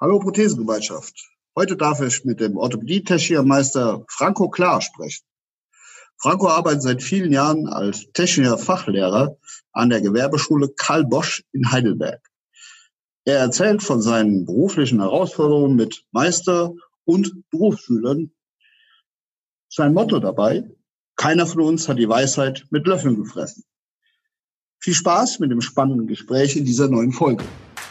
Hallo Prothesengemeinschaft. Heute darf ich mit dem Orthopädie-Technikermeister Franco Klar sprechen. Franco arbeitet seit vielen Jahren als technischer Fachlehrer an der Gewerbeschule Karl Bosch in Heidelberg. Er erzählt von seinen beruflichen Herausforderungen mit Meister- und Berufsschülern. Sein Motto dabei, keiner von uns hat die Weisheit mit Löffeln gefressen. Viel Spaß mit dem spannenden Gespräch in dieser neuen Folge.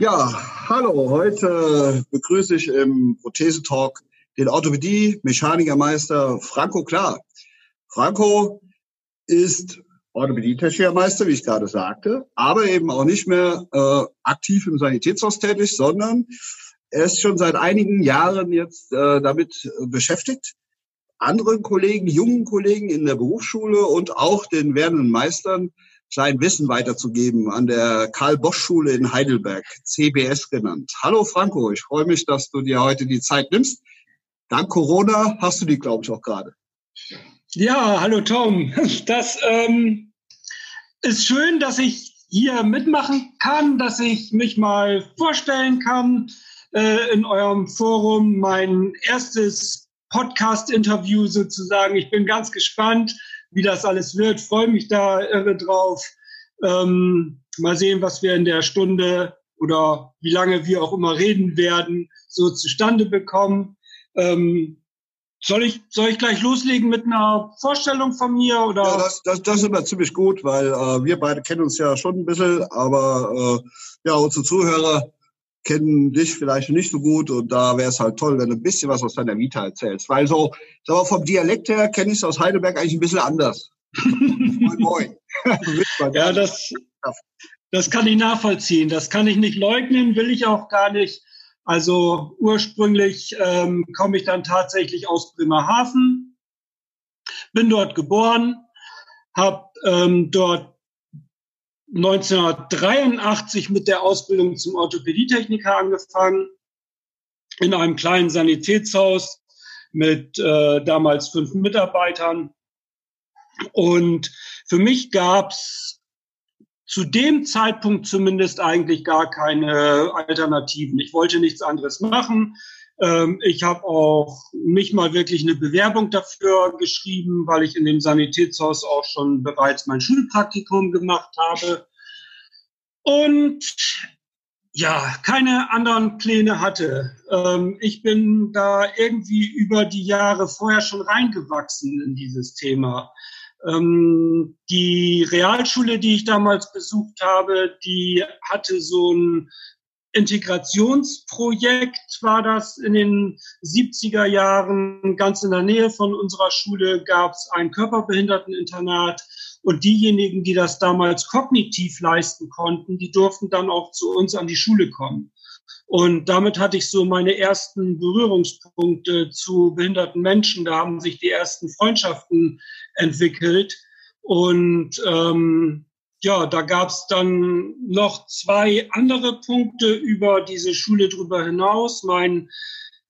Ja, hallo. Heute begrüße ich im Prothesentalk den Orthopädie-Mechanikermeister Franco Klar. Franco ist Orthopädie-Technikermeister, wie ich gerade sagte, aber eben auch nicht mehr äh, aktiv im Sanitätshaus tätig, sondern er ist schon seit einigen Jahren jetzt äh, damit beschäftigt, anderen Kollegen, jungen Kollegen in der Berufsschule und auch den werdenden Meistern sein Wissen weiterzugeben an der Karl-Bosch-Schule in Heidelberg, CBS genannt. Hallo Franco, ich freue mich, dass du dir heute die Zeit nimmst. Dank Corona hast du die, glaube ich, auch gerade. Ja, hallo Tom. Das ähm, ist schön, dass ich hier mitmachen kann, dass ich mich mal vorstellen kann äh, in eurem Forum. Mein erstes Podcast-Interview sozusagen. Ich bin ganz gespannt wie das alles wird. Freue mich da irre drauf. Ähm, mal sehen, was wir in der Stunde oder wie lange wir auch immer reden werden, so zustande bekommen. Ähm, soll ich, soll ich gleich loslegen mit einer Vorstellung von mir? Oder? Ja, das, das, das ist immer ziemlich gut, weil äh, wir beide kennen uns ja schon ein bisschen, aber äh, ja, unsere Zuhörer kennen dich vielleicht nicht so gut und da wäre es halt toll, wenn du ein bisschen was aus deiner Vita erzählst. Weil so, sag mal, vom Dialekt her kenne ich es aus Heidelberg eigentlich ein bisschen anders. moin, moin. ja, das, das kann ich nachvollziehen. Das kann ich nicht leugnen, will ich auch gar nicht. Also ursprünglich ähm, komme ich dann tatsächlich aus Bremerhaven, bin dort geboren, habe ähm, dort 1983 mit der Ausbildung zum Orthopädietechniker angefangen, in einem kleinen Sanitätshaus mit äh, damals fünf Mitarbeitern. Und für mich gab's zu dem Zeitpunkt zumindest eigentlich gar keine Alternativen. Ich wollte nichts anderes machen. Ähm, ich habe auch nicht mal wirklich eine Bewerbung dafür geschrieben, weil ich in dem Sanitätshaus auch schon bereits mein Schulpraktikum gemacht habe. Und ja, keine anderen Pläne hatte. Ähm, ich bin da irgendwie über die Jahre vorher schon reingewachsen in dieses Thema. Ähm, die Realschule, die ich damals besucht habe, die hatte so ein Integrationsprojekt war das in den 70er Jahren. Ganz in der Nähe von unserer Schule gab es ein Körperbehinderteninternat. Und diejenigen, die das damals kognitiv leisten konnten, die durften dann auch zu uns an die Schule kommen. Und damit hatte ich so meine ersten Berührungspunkte zu behinderten Menschen. Da haben sich die ersten Freundschaften entwickelt. Und ähm, ja, da gab es dann noch zwei andere Punkte über diese Schule drüber hinaus. Mein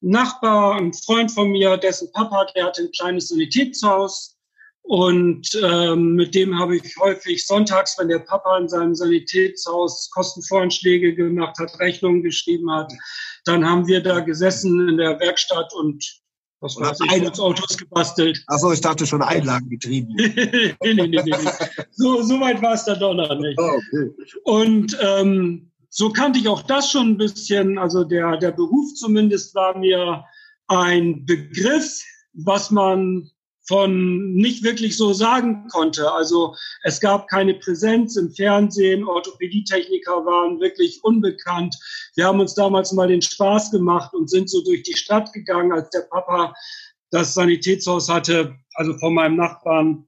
Nachbar, ein Freund von mir, dessen Papa, der hatte ein kleines Sanitätshaus. Und ähm, mit dem habe ich häufig sonntags, wenn der Papa in seinem Sanitätshaus Kostenvoranschläge gemacht hat, Rechnungen geschrieben hat, dann haben wir da gesessen in der Werkstatt und was weiß ich, Autos gebastelt. Achso, ich dachte schon Einlagen getrieben. nee, nee, nee, nee. So, so weit war es dann doch noch nicht. Oh, okay. Und ähm, so kannte ich auch das schon ein bisschen. Also der, der Beruf zumindest war mir ein Begriff, was man von nicht wirklich so sagen konnte. Also es gab keine Präsenz im Fernsehen, Orthopädietechniker waren wirklich unbekannt. Wir haben uns damals mal den Spaß gemacht und sind so durch die Stadt gegangen, als der Papa das Sanitätshaus hatte, also von meinem Nachbarn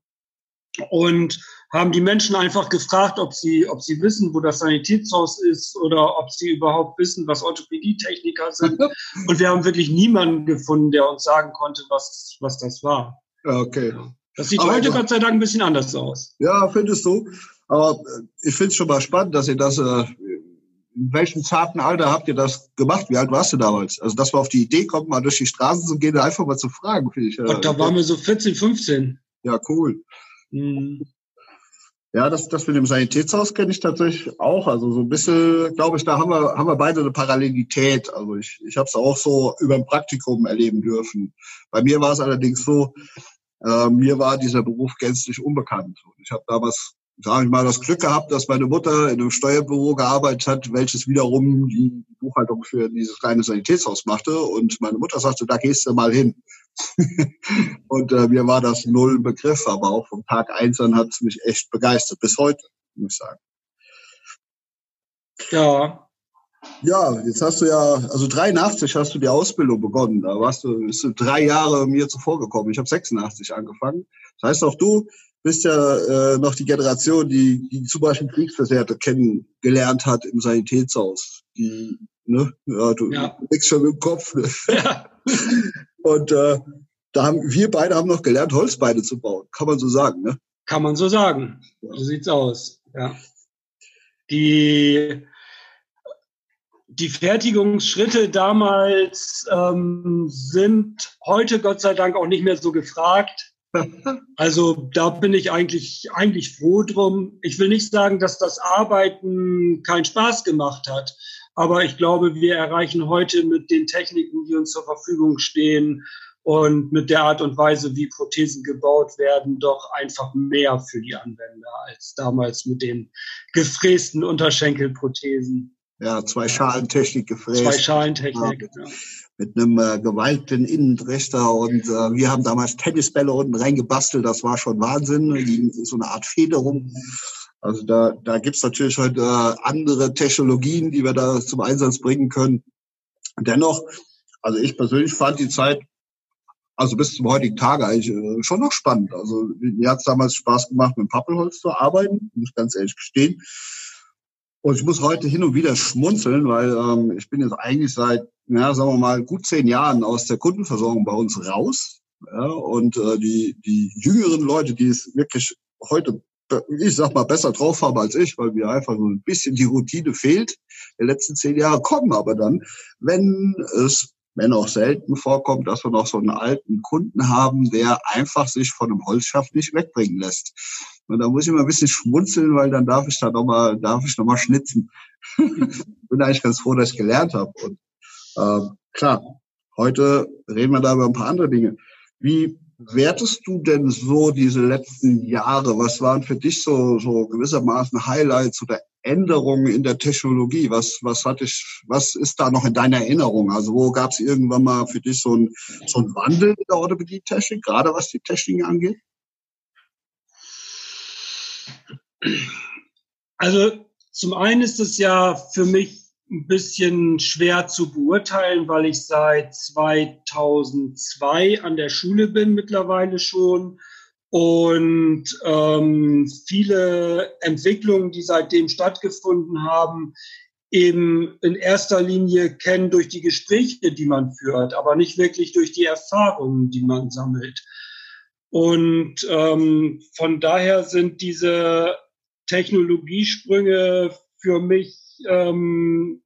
und haben die Menschen einfach gefragt, ob sie, ob sie wissen, wo das Sanitätshaus ist oder ob sie überhaupt wissen, was Orthopädietechniker sind. Und wir haben wirklich niemanden gefunden, der uns sagen konnte, was, was das war. Okay. Das sieht Aber heute Gott sei Dank ein bisschen anders aus. Ja, findest du. Aber ich finde es schon mal spannend, dass ihr das, äh, in welchem zarten Alter habt ihr das gemacht? Wie alt warst du damals? Also, dass wir auf die Idee kommen, mal durch die Straßen zu gehen, einfach mal zu fragen, finde ich. Äh, Und da waren wir so 14, 15. Ja, cool. Mhm. Ja, das, das mit dem Sanitätshaus kenne ich tatsächlich auch. Also so ein bisschen, glaube ich, da haben wir, haben wir beide eine Parallelität. Also ich, ich habe es auch so über ein Praktikum erleben dürfen. Bei mir war es allerdings so, äh, mir war dieser Beruf gänzlich unbekannt. Und ich habe damals sage ich mal, das Glück gehabt, dass meine Mutter in einem Steuerbüro gearbeitet hat, welches wiederum die Buchhaltung für dieses kleine Sanitätshaus machte. Und meine Mutter sagte, da gehst du mal hin. und äh, mir war das null Begriff, aber auch vom Tag eins an hat es mich echt begeistert, bis heute, muss ich sagen. Ja. Ja, jetzt hast du ja, also 83 hast du die Ausbildung begonnen. Da warst du, bist du drei Jahre mir zuvor gekommen. Ich habe 86 angefangen. Das heißt auch du bist ja äh, noch die Generation, die, die zum Beispiel Kriegsversehrte kennengelernt hat im Sanitätshaus. Die, ne, ja, du ja. nix schon im Kopf. Ne? Ja. Und äh, da haben wir beide haben noch gelernt, Holzbeine zu bauen. Kann man so sagen, ne? Kann man so sagen. So sieht's aus. Ja. Die die Fertigungsschritte damals ähm, sind heute Gott sei Dank auch nicht mehr so gefragt. Also da bin ich eigentlich, eigentlich froh drum. Ich will nicht sagen, dass das Arbeiten keinen Spaß gemacht hat, aber ich glaube, wir erreichen heute mit den Techniken, die uns zur Verfügung stehen und mit der Art und Weise, wie Prothesen gebaut werden, doch einfach mehr für die Anwender als damals mit den gefrästen Unterschenkelprothesen. Ja, zwei Schalentechnik gefräst. Zwei Schalentechnik, ja. ja mit einem äh, gewaltigen Innentrichter und äh, wir haben damals Tennisbälle unten reingebastelt, das war schon Wahnsinn, die, so eine Art Federung. Also da, da gibt's natürlich heute äh, andere Technologien, die wir da zum Einsatz bringen können. Dennoch, also ich persönlich fand die Zeit, also bis zum heutigen Tage eigentlich äh, schon noch spannend. Also mir hat's damals Spaß gemacht, mit Pappelholz zu arbeiten, muss ganz ehrlich gestehen. Und ich muss heute hin und wieder schmunzeln, weil ähm, ich bin jetzt eigentlich seit, ja, sagen wir mal, gut zehn Jahren aus der Kundenversorgung bei uns raus. Ja, und äh, die, die jüngeren Leute, die es wirklich heute, ich sag mal, besser drauf haben als ich, weil mir einfach so ein bisschen die Routine fehlt, die letzten zehn Jahre kommen aber dann, wenn es wenn auch selten vorkommt, dass wir noch so einen alten Kunden haben, der einfach sich von einem Holzschaft nicht wegbringen lässt. Und da muss ich mal ein bisschen schmunzeln, weil dann darf ich da nochmal, darf ich noch mal schnitzen. Bin eigentlich ganz froh, dass ich gelernt habe. Und äh, klar, heute reden wir da über ein paar andere Dinge. Wie wertest du denn so diese letzten Jahre? Was waren für dich so, so gewissermaßen Highlights oder Änderungen in der Technologie? Was, was hatte ich, was ist da noch in deiner Erinnerung? Also wo gab es irgendwann mal für dich so ein, so ein Wandel in der Orthopädie-Technik, gerade was die Technik angeht? Also zum einen ist es ja für mich ein bisschen schwer zu beurteilen, weil ich seit 2002 an der Schule bin mittlerweile schon und ähm, viele Entwicklungen, die seitdem stattgefunden haben, eben in erster Linie kennen durch die Gespräche, die man führt, aber nicht wirklich durch die Erfahrungen, die man sammelt. Und ähm, von daher sind diese Technologiesprünge für mich, ähm,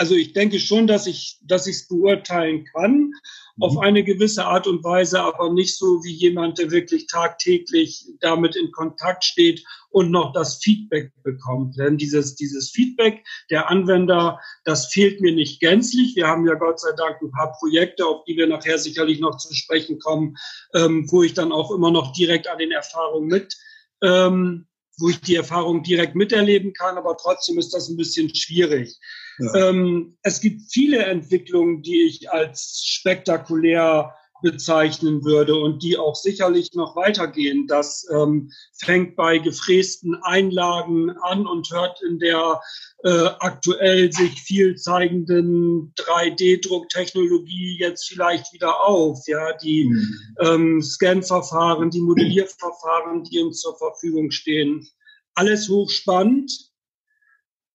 also ich denke schon, dass ich, dass ich es beurteilen kann auf mhm. eine gewisse Art und Weise, aber nicht so wie jemand, der wirklich tagtäglich damit in Kontakt steht und noch das Feedback bekommt. Denn dieses, dieses Feedback der Anwender, das fehlt mir nicht gänzlich. Wir haben ja Gott sei Dank ein paar Projekte, auf die wir nachher sicherlich noch zu sprechen kommen, ähm, wo ich dann auch immer noch direkt an den Erfahrungen mit ähm, wo ich die Erfahrung direkt miterleben kann, aber trotzdem ist das ein bisschen schwierig. Ja. Ähm, es gibt viele Entwicklungen, die ich als spektakulär bezeichnen würde und die auch sicherlich noch weitergehen. Das ähm, fängt bei gefrästen Einlagen an und hört in der äh, aktuell sich viel zeigenden 3D-Drucktechnologie jetzt vielleicht wieder auf. Ja, die mhm. ähm, Scan-Verfahren, die Modellierverfahren, die uns zur Verfügung stehen. Alles hochspannend.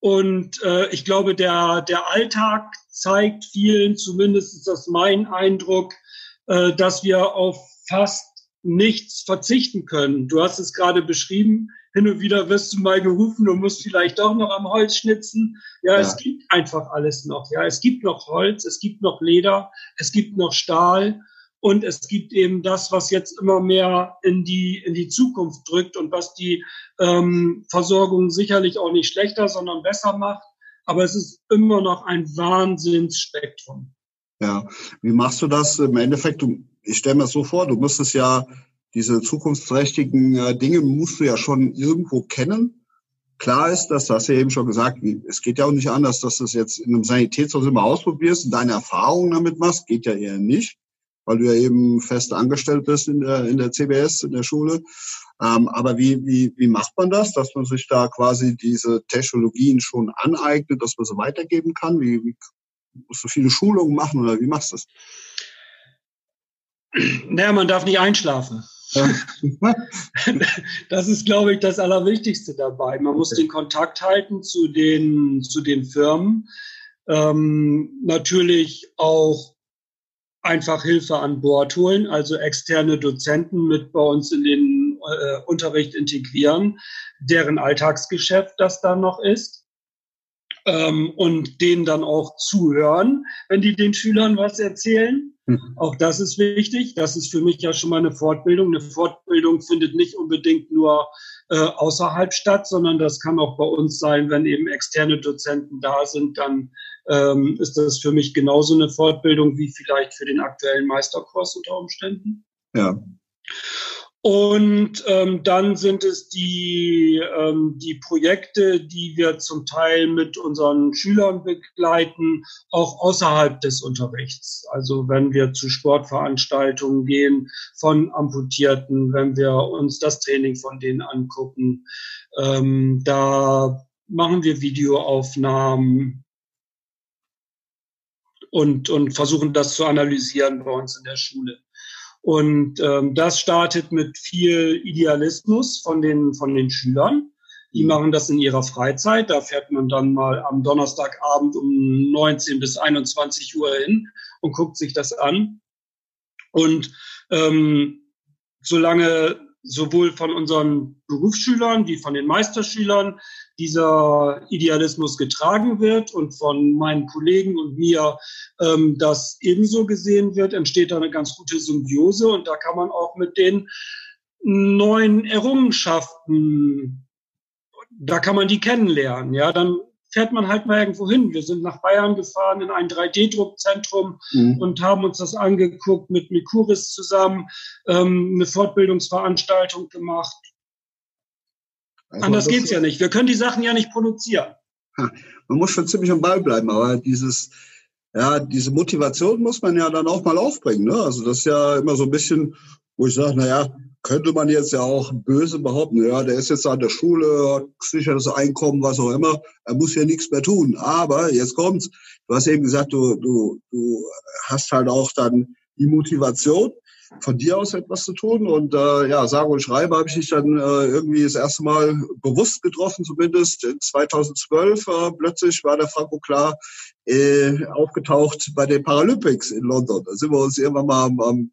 Und äh, ich glaube, der, der Alltag zeigt vielen, zumindest ist das mein Eindruck, äh, dass wir auf fast nichts verzichten können. Du hast es gerade beschrieben, hin und wieder wirst du mal gerufen und musst vielleicht doch noch am Holz schnitzen. Ja, ja, es gibt einfach alles noch. Ja, es gibt noch Holz, es gibt noch Leder, es gibt noch Stahl und es gibt eben das, was jetzt immer mehr in die in die Zukunft drückt und was die ähm, Versorgung sicherlich auch nicht schlechter, sondern besser macht. Aber es ist immer noch ein Wahnsinnsspektrum. Ja, wie machst du das im Endeffekt? Du, ich stelle mir so vor, du müsstest ja diese zukunftsträchtigen äh, Dinge musst du ja schon irgendwo kennen. Klar ist, dass das ja eben schon gesagt, es geht ja auch nicht anders, dass du es jetzt in einem Sanitätshaus immer ausprobierst und deine Erfahrungen damit machst, geht ja eher nicht, weil du ja eben fest angestellt bist in der, in der CBS, in der Schule. Ähm, aber wie, wie, wie macht man das, dass man sich da quasi diese Technologien schon aneignet, dass man sie weitergeben kann? Wie, wie musst du viele Schulungen machen oder wie machst du das? Naja, man darf nicht einschlafen. das ist, glaube ich, das Allerwichtigste dabei. Man muss den Kontakt halten zu den, zu den Firmen. Ähm, natürlich auch einfach Hilfe an Bord holen, also externe Dozenten mit bei uns in den äh, Unterricht integrieren, deren Alltagsgeschäft das dann noch ist ähm, und denen dann auch zuhören, wenn die den Schülern was erzählen. Mhm. Auch das ist wichtig. Das ist für mich ja schon mal eine Fortbildung. Eine Fortbildung findet nicht unbedingt nur äh, außerhalb statt, sondern das kann auch bei uns sein, wenn eben externe Dozenten da sind, dann ähm, ist das für mich genauso eine Fortbildung wie vielleicht für den aktuellen Meisterkurs unter Umständen. Ja. Und ähm, dann sind es die, ähm, die Projekte, die wir zum Teil mit unseren Schülern begleiten, auch außerhalb des Unterrichts. Also wenn wir zu Sportveranstaltungen gehen von Amputierten, wenn wir uns das Training von denen angucken, ähm, da machen wir Videoaufnahmen und, und versuchen das zu analysieren bei uns in der Schule. Und ähm, das startet mit viel Idealismus von den, von den Schülern. Die mhm. machen das in ihrer Freizeit. Da fährt man dann mal am Donnerstagabend um 19 bis 21 Uhr hin und guckt sich das an. Und ähm, solange sowohl von unseren Berufsschülern wie von den Meisterschülern dieser Idealismus getragen wird und von meinen Kollegen und mir ähm, das ebenso gesehen wird, entsteht da eine ganz gute Symbiose und da kann man auch mit den neuen Errungenschaften, da kann man die kennenlernen. Ja, dann fährt man halt mal irgendwo hin. Wir sind nach Bayern gefahren in ein 3D-Druckzentrum mhm. und haben uns das angeguckt mit Mikuris zusammen, ähm, eine Fortbildungsveranstaltung gemacht. Also Anders geht's ja nicht. Wir können die Sachen ja nicht produzieren. Man muss schon ziemlich am Ball bleiben, aber dieses, ja, diese Motivation muss man ja dann auch mal aufbringen. Ne? Also das ist ja immer so ein bisschen, wo ich sage, na ja, könnte man jetzt ja auch böse behaupten, ja, der ist jetzt an der Schule, hat sicheres Einkommen, was auch immer, er muss ja nichts mehr tun. Aber jetzt kommt's, du hast eben gesagt, du, du, du hast halt auch dann die Motivation, von dir aus etwas zu tun. Und äh, ja, sage und schreibe habe ich dich dann äh, irgendwie das erste Mal bewusst getroffen, zumindest in 2012. Äh, plötzlich war der Franco klar äh, aufgetaucht bei den Paralympics in London. Da sind wir uns irgendwann mal am, am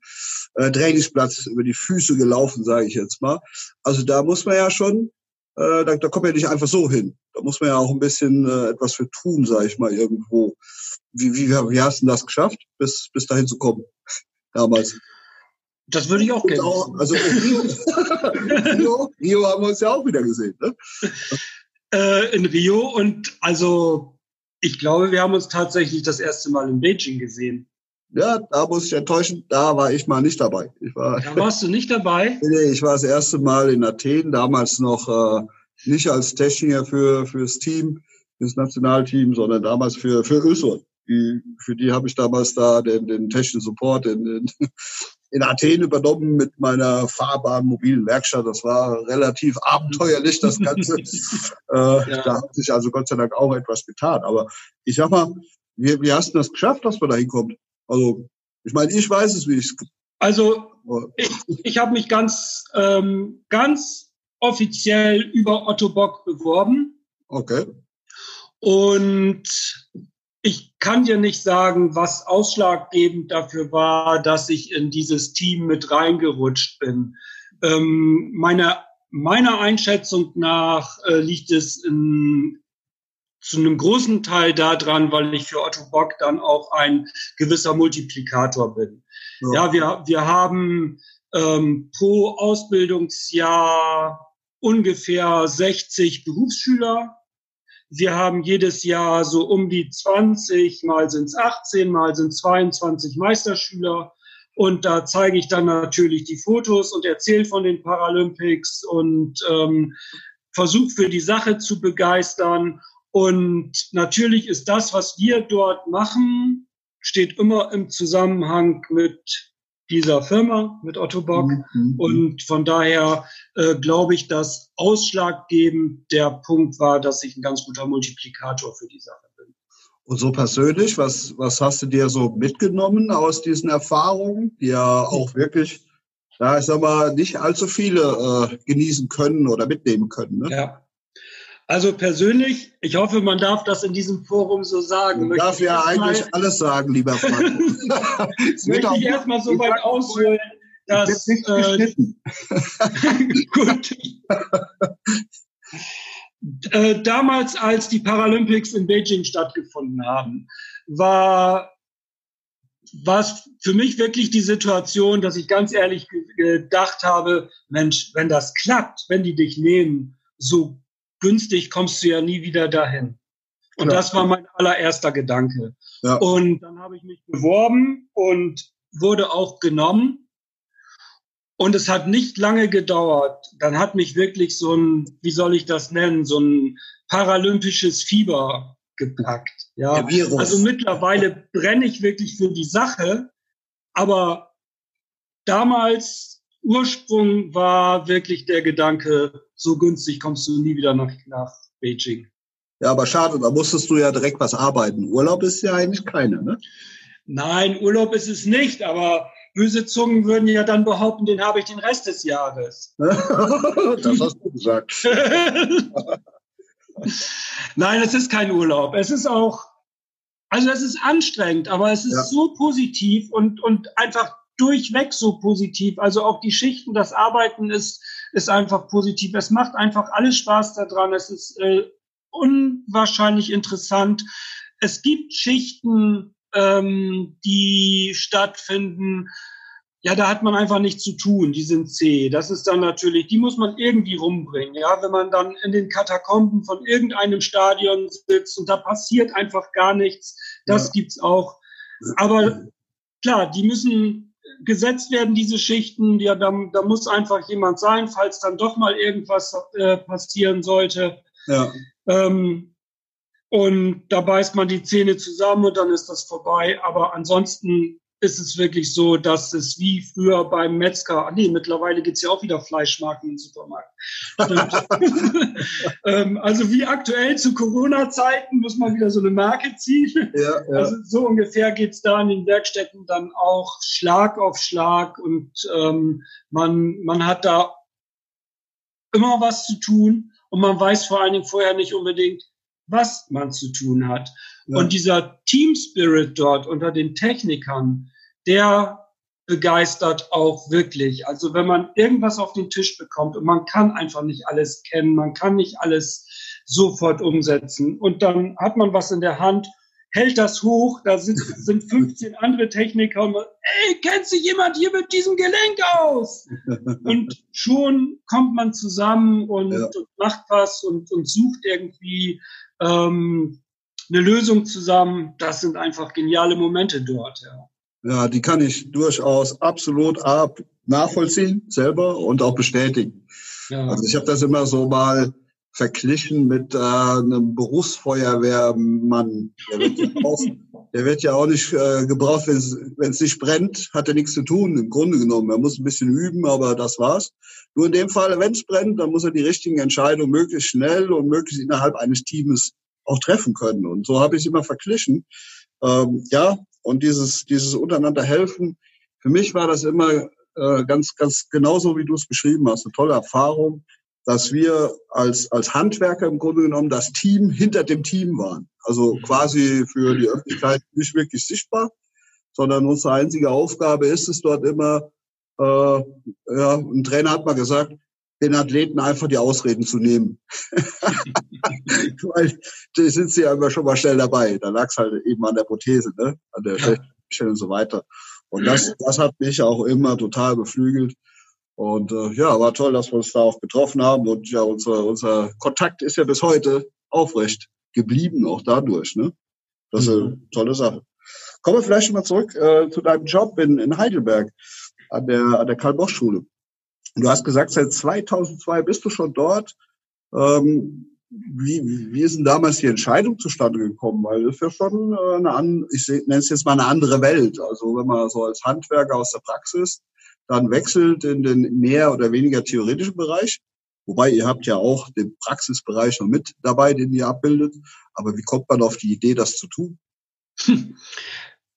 äh, Trainingsplatz über die Füße gelaufen, sage ich jetzt mal. Also da muss man ja schon, äh, da, da kommt man ja nicht einfach so hin. Da muss man ja auch ein bisschen äh, etwas für tun, sage ich mal, irgendwo. Wie, wie, wie hast du das geschafft, bis, bis dahin zu kommen, damals? Das würde ich auch gerne. Auch, also Rio, Rio, Rio, haben wir uns ja auch wieder gesehen. Ne? Äh, in Rio und also ich glaube, wir haben uns tatsächlich das erste Mal in Beijing gesehen. Ja, da muss ich enttäuschen, da war ich mal nicht dabei. Ich war, da warst du nicht dabei? nee, ich war das erste Mal in Athen, damals noch äh, nicht als Techniker für fürs Team, fürs Nationalteam, sondern damals für für Ösol. Die, für die habe ich damals da den, den technischen Support, den, den in Athen übernommen mit meiner fahrbaren mobilen Werkstatt. Das war relativ abenteuerlich, das Ganze. äh, ja. Da hat sich also Gott sei Dank auch etwas getan. Aber ich sag mal, wie, wie hast du das geschafft, dass man da hinkommt? Also, ich meine, ich weiß es, wie ich es. Also, ich, ich habe mich ganz, ähm, ganz offiziell über Otto Bock beworben. Okay. Und ich kann dir nicht sagen, was ausschlaggebend dafür war, dass ich in dieses Team mit reingerutscht bin. Ähm, meiner, meiner Einschätzung nach äh, liegt es in, zu einem großen Teil daran, weil ich für Otto Bock dann auch ein gewisser Multiplikator bin. Ja, ja wir, wir haben ähm, pro Ausbildungsjahr ungefähr 60 Berufsschüler wir haben jedes Jahr so um die 20, mal sind es 18, mal sind 22 Meisterschüler. Und da zeige ich dann natürlich die Fotos und erzähle von den Paralympics und ähm, versuche für die Sache zu begeistern. Und natürlich ist das, was wir dort machen, steht immer im Zusammenhang mit dieser Firma mit Otto Bock. Mhm. mhm. Und von daher äh, glaube ich, dass ausschlaggebend der Punkt war, dass ich ein ganz guter Multiplikator für die Sache bin. Und so persönlich, was, was hast du dir so mitgenommen aus diesen Erfahrungen, die ja auch wirklich, ja, ich sag mal, nicht allzu viele äh, genießen können oder mitnehmen können? Ne? Ja. Also persönlich, ich hoffe, man darf das in diesem Forum so sagen. Man darf ja eigentlich mal, alles sagen, lieber Frank. möchte ich erstmal so weit ausholen, dass... Äh, gut. äh, damals, als die Paralympics in Beijing stattgefunden haben, war war es für mich wirklich die Situation, dass ich ganz ehrlich gedacht habe, Mensch, wenn das klappt, wenn die dich nehmen, so günstig kommst du ja nie wieder dahin. Und Klar. das war mein allererster Gedanke. Ja. Und dann habe ich mich beworben und wurde auch genommen. Und es hat nicht lange gedauert. Dann hat mich wirklich so ein, wie soll ich das nennen, so ein paralympisches Fieber gepackt. Ja, also mittlerweile brenne ich wirklich für die Sache. Aber damals Ursprung war wirklich der Gedanke, so günstig kommst du nie wieder nach, nach Beijing. Ja, aber schade, da musstest du ja direkt was arbeiten. Urlaub ist ja eigentlich keine, ne? Nein, Urlaub ist es nicht, aber böse Zungen würden ja dann behaupten, den habe ich den Rest des Jahres. das hast du gesagt. Nein, es ist kein Urlaub. Es ist auch, also es ist anstrengend, aber es ist ja. so positiv und, und einfach durchweg so positiv. Also auch die Schichten, das Arbeiten ist, ist einfach positiv. Es macht einfach alles Spaß daran. Es ist äh, unwahrscheinlich interessant. Es gibt Schichten, ähm, die stattfinden. Ja, da hat man einfach nichts zu tun. Die sind zäh. Das ist dann natürlich, die muss man irgendwie rumbringen. Ja, wenn man dann in den Katakomben von irgendeinem Stadion sitzt und da passiert einfach gar nichts. Das ja. gibt's auch. Aber klar, die müssen gesetzt werden, diese Schichten. Ja, da, da muss einfach jemand sein, falls dann doch mal irgendwas äh, passieren sollte. Ja. Ähm, und da beißt man die Zähne zusammen und dann ist das vorbei. Aber ansonsten ist es wirklich so, dass es wie früher beim Metzger, nee, mittlerweile gibt's ja auch wieder Fleischmarken im Supermarkt. ähm, also wie aktuell zu Corona-Zeiten muss man wieder so eine Marke ziehen. Ja, ja. Also so ungefähr geht's da in den Werkstätten dann auch Schlag auf Schlag und ähm, man, man hat da immer was zu tun und man weiß vor allen Dingen vorher nicht unbedingt, was man zu tun hat. Ja. Und dieser Team Spirit dort unter den Technikern, der begeistert auch wirklich. Also wenn man irgendwas auf den Tisch bekommt und man kann einfach nicht alles kennen, man kann nicht alles sofort umsetzen und dann hat man was in der Hand, hält das hoch, da sind, sind 15 andere Techniker und man, ey, kennt sich jemand hier mit diesem Gelenk aus? Und schon kommt man zusammen und, ja. und macht was und, und sucht irgendwie ähm, eine Lösung zusammen. Das sind einfach geniale Momente dort, ja. Ja, die kann ich durchaus absolut ab nachvollziehen selber und auch bestätigen. Ja. Also ich habe das immer so mal verglichen mit äh, einem Berufsfeuerwehrmann. Der wird ja auch, der wird ja auch nicht äh, gebraucht, wenn es nicht brennt, hat er nichts zu tun, im Grunde genommen. Er muss ein bisschen üben, aber das war's. Nur in dem Fall, wenn es brennt, dann muss er die richtigen Entscheidungen möglichst schnell und möglichst innerhalb eines Teams auch treffen können. Und so habe ich es immer verglichen. Ähm, ja, und dieses, dieses untereinander helfen, für mich war das immer äh, ganz, ganz genauso, wie du es beschrieben hast. Eine tolle Erfahrung, dass wir als, als Handwerker im Grunde genommen das Team hinter dem Team waren. Also mhm. quasi für die Öffentlichkeit nicht wirklich sichtbar, sondern unsere einzige Aufgabe ist es dort immer, äh, ja, ein Trainer hat mal gesagt, den Athleten einfach die Ausreden zu nehmen. Weil die sind sie ja immer schon mal schnell dabei. Da lag es halt eben an der Prothese, ne? an der ja. Stelle und so weiter. Und das, das hat mich auch immer total beflügelt. Und äh, ja, war toll, dass wir uns da auch getroffen haben. Und ja, unser, unser Kontakt ist ja bis heute aufrecht geblieben, auch dadurch. Ne? Das ist eine mhm. tolle Sache. Kommen wir vielleicht mal zurück äh, zu deinem Job in, in Heidelberg an der, an der Karl-Bosch-Schule. Du hast gesagt, seit 2002 bist du schon dort. Ähm, wie, wie ist denn damals die Entscheidung zustande gekommen? Weil das ist ja schon äh, eine, an, ich nenne es jetzt mal eine andere Welt. Also wenn man so als Handwerker aus der Praxis dann wechselt in den mehr oder weniger theoretischen Bereich, wobei ihr habt ja auch den Praxisbereich noch mit dabei, den ihr abbildet. Aber wie kommt man auf die Idee, das zu tun?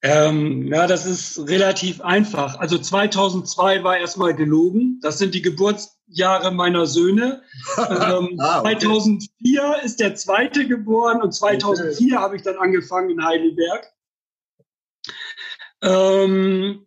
Ähm, ja, das ist relativ einfach. Also 2002 war erstmal gelogen. Das sind die Geburtsjahre meiner Söhne. Ähm, ah, okay. 2004 ist der zweite geboren und 2004 okay. habe ich dann angefangen in Heidelberg. Ähm,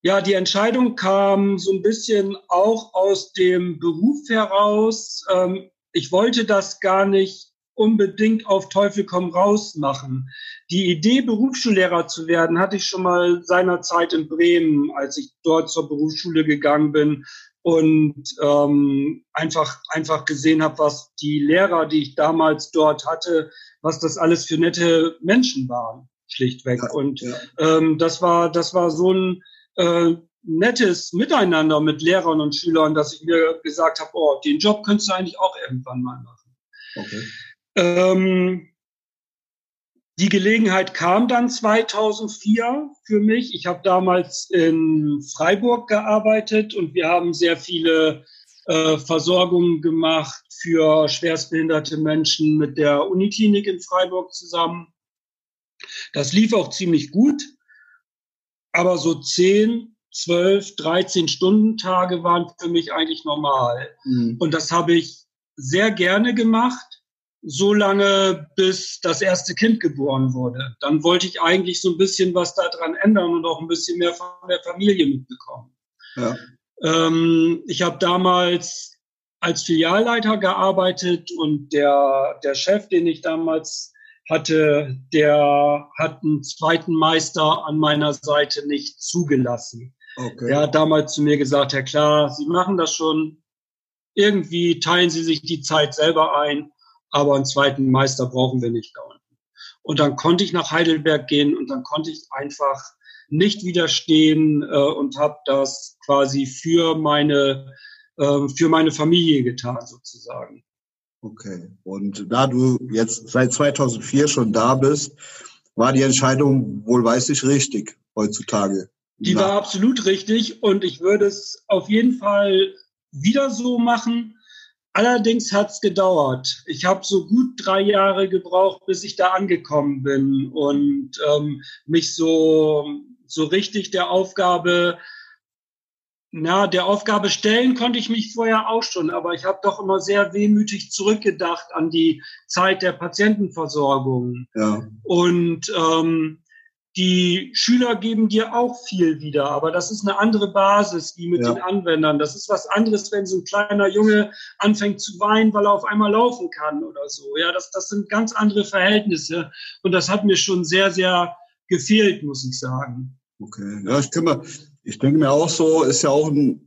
ja, die Entscheidung kam so ein bisschen auch aus dem Beruf heraus. Ähm, ich wollte das gar nicht unbedingt auf Teufel komm raus machen. Die Idee, Berufsschullehrer zu werden, hatte ich schon mal seinerzeit in Bremen, als ich dort zur Berufsschule gegangen bin und ähm, einfach einfach gesehen habe, was die Lehrer, die ich damals dort hatte, was das alles für nette Menschen waren, schlichtweg. Ja, und ja. Ähm, das war das war so ein äh, nettes Miteinander mit Lehrern und Schülern, dass ich mir gesagt habe, oh, den Job könntest du eigentlich auch irgendwann mal machen. Okay. Ähm, die Gelegenheit kam dann 2004 für mich. Ich habe damals in Freiburg gearbeitet und wir haben sehr viele äh, Versorgungen gemacht für schwerstbehinderte Menschen mit der Uniklinik in Freiburg zusammen. Das lief auch ziemlich gut. Aber so 10, 12, 13 Stunden Tage waren für mich eigentlich normal. Mhm. Und das habe ich sehr gerne gemacht, so lange bis das erste Kind geboren wurde. Dann wollte ich eigentlich so ein bisschen was daran ändern und auch ein bisschen mehr von der Familie mitbekommen. Ja. Ähm, ich habe damals als Filialleiter gearbeitet und der, der Chef, den ich damals hatte, der hat einen zweiten Meister an meiner Seite nicht zugelassen. Okay. Er hat damals zu mir gesagt, Herr Klar, Sie machen das schon. Irgendwie teilen Sie sich die Zeit selber ein, aber einen zweiten Meister brauchen wir nicht da unten. Und dann konnte ich nach Heidelberg gehen und dann konnte ich einfach nicht widerstehen äh, und habe das quasi für meine äh, für meine Familie getan sozusagen. Okay. Und da du jetzt seit 2004 schon da bist, war die Entscheidung wohl weiß ich richtig heutzutage. Die war absolut richtig und ich würde es auf jeden Fall wieder so machen. Allerdings hat es gedauert. Ich habe so gut drei Jahre gebraucht, bis ich da angekommen bin und ähm, mich so, so richtig der Aufgabe na, der Aufgabe stellen konnte ich mich vorher auch schon, aber ich habe doch immer sehr wehmütig zurückgedacht an die Zeit der Patientenversorgung. Ja. Und ähm, die Schüler geben dir auch viel wieder, aber das ist eine andere Basis wie mit ja. den Anwendern. Das ist was anderes, wenn so ein kleiner Junge anfängt zu weinen, weil er auf einmal laufen kann oder so. Ja, das, das sind ganz andere Verhältnisse und das hat mir schon sehr, sehr gefehlt, muss ich sagen. Okay, ja, ich mal, ich denke mir auch so, ist ja auch ein,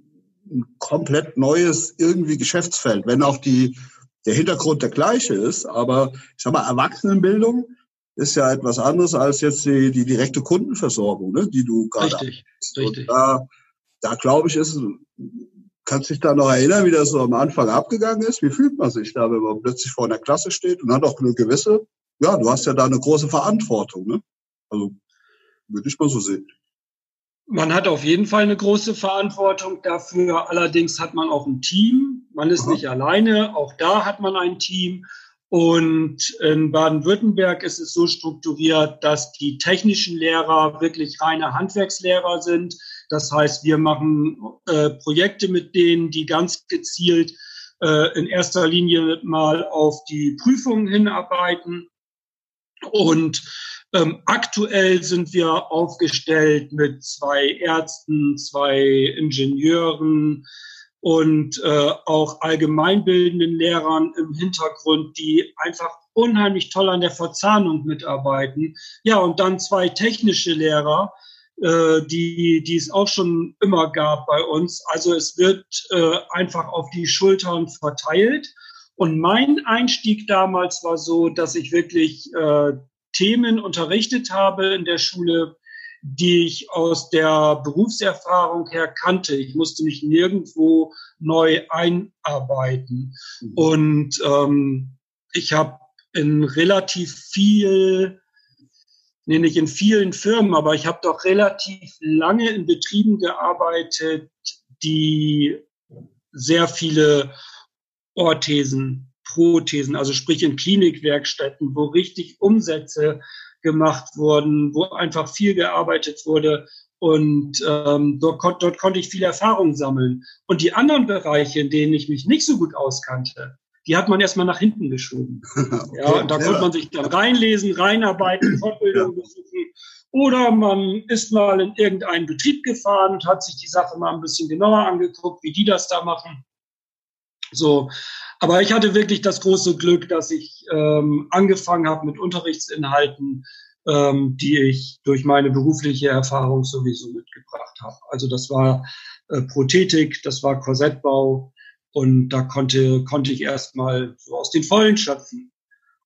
ein komplett neues irgendwie Geschäftsfeld, wenn auch die, der Hintergrund der gleiche ist. Aber ich sag mal, Erwachsenenbildung ist ja etwas anderes als jetzt die, die direkte Kundenversorgung, ne, die du gerade Richtig, richtig. da, da glaube ich, ist kannst dich da noch erinnern, wie das so am Anfang abgegangen ist? Wie fühlt man sich da, wenn man plötzlich vor einer Klasse steht und hat auch eine gewisse, ja, du hast ja da eine große Verantwortung, ne? Also, würde ich mal so sehen. Man hat auf jeden Fall eine große Verantwortung dafür. Allerdings hat man auch ein Team. Man ist Aha. nicht alleine. Auch da hat man ein Team. Und in Baden-Württemberg ist es so strukturiert, dass die technischen Lehrer wirklich reine Handwerkslehrer sind. Das heißt, wir machen äh, Projekte mit denen, die ganz gezielt äh, in erster Linie mal auf die Prüfungen hinarbeiten. Und ähm, aktuell sind wir aufgestellt mit zwei Ärzten, zwei Ingenieuren und äh, auch allgemeinbildenden Lehrern im Hintergrund, die einfach unheimlich toll an der Verzahnung mitarbeiten. Ja, und dann zwei technische Lehrer, äh, die, die es auch schon immer gab bei uns. Also es wird äh, einfach auf die Schultern verteilt. Und mein Einstieg damals war so, dass ich wirklich äh, Themen unterrichtet habe in der Schule, die ich aus der Berufserfahrung her kannte. Ich musste mich nirgendwo neu einarbeiten. Mhm. Und ähm, ich habe in relativ viel, nee, nicht in vielen Firmen, aber ich habe doch relativ lange in Betrieben gearbeitet, die sehr viele Orthesen Prothesen, also sprich in Klinikwerkstätten, wo richtig Umsätze gemacht wurden, wo einfach viel gearbeitet wurde. Und ähm, dort, dort konnte ich viel Erfahrung sammeln. Und die anderen Bereiche, in denen ich mich nicht so gut auskannte, die hat man erstmal nach hinten geschoben. okay, ja, und da konnte man sich dann reinlesen, reinarbeiten, Fortbildung ja. besuchen. Oder man ist mal in irgendeinen Betrieb gefahren und hat sich die Sache mal ein bisschen genauer angeguckt, wie die das da machen. So, aber ich hatte wirklich das große Glück, dass ich ähm, angefangen habe mit Unterrichtsinhalten, ähm, die ich durch meine berufliche Erfahrung sowieso mitgebracht habe. Also das war äh, Prothetik, das war Korsettbau und da konnte, konnte ich erstmal so aus den Vollen schöpfen.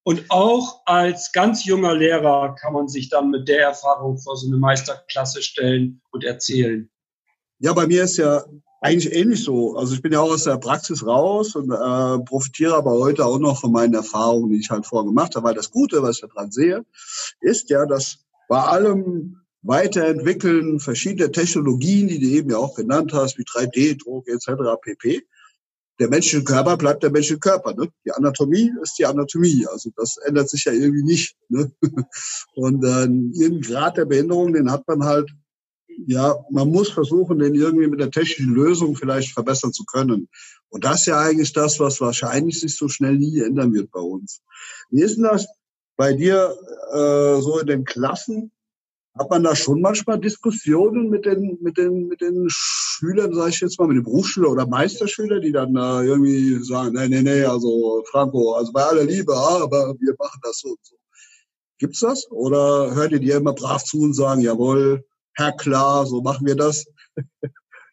Und auch als ganz junger Lehrer kann man sich dann mit der Erfahrung vor so eine Meisterklasse stellen und erzählen. Ja, bei mir ist ja eigentlich ähnlich so. Also ich bin ja auch aus der Praxis raus und äh, profitiere aber heute auch noch von meinen Erfahrungen, die ich halt vorher gemacht habe. Weil das Gute, was ich daran sehe, ist ja, dass bei allem Weiterentwickeln verschiedene Technologien, die du eben ja auch genannt hast, wie 3D-Druck etc. pp. Der menschliche Körper bleibt der menschliche Körper. Ne? Die Anatomie ist die Anatomie. Also das ändert sich ja irgendwie nicht. Ne? Und äh, jeden Grad der Behinderung, den hat man halt ja, man muss versuchen, den irgendwie mit der technischen Lösung vielleicht verbessern zu können. Und das ist ja eigentlich das, was wahrscheinlich sich so schnell nie ändern wird bei uns. Wie ist denn das bei dir äh, so in den Klassen? Hat man da schon manchmal Diskussionen mit den, mit den, mit den Schülern, sage ich jetzt mal, mit den Berufsschülern oder Meisterschülern, die dann äh, irgendwie sagen, nee, nee, nee, also Franco, also bei aller Liebe, aber wir machen das so und so. Gibt's das? Oder hört ihr dir immer brav zu und sagen, jawohl, Herr Klar, so machen wir das?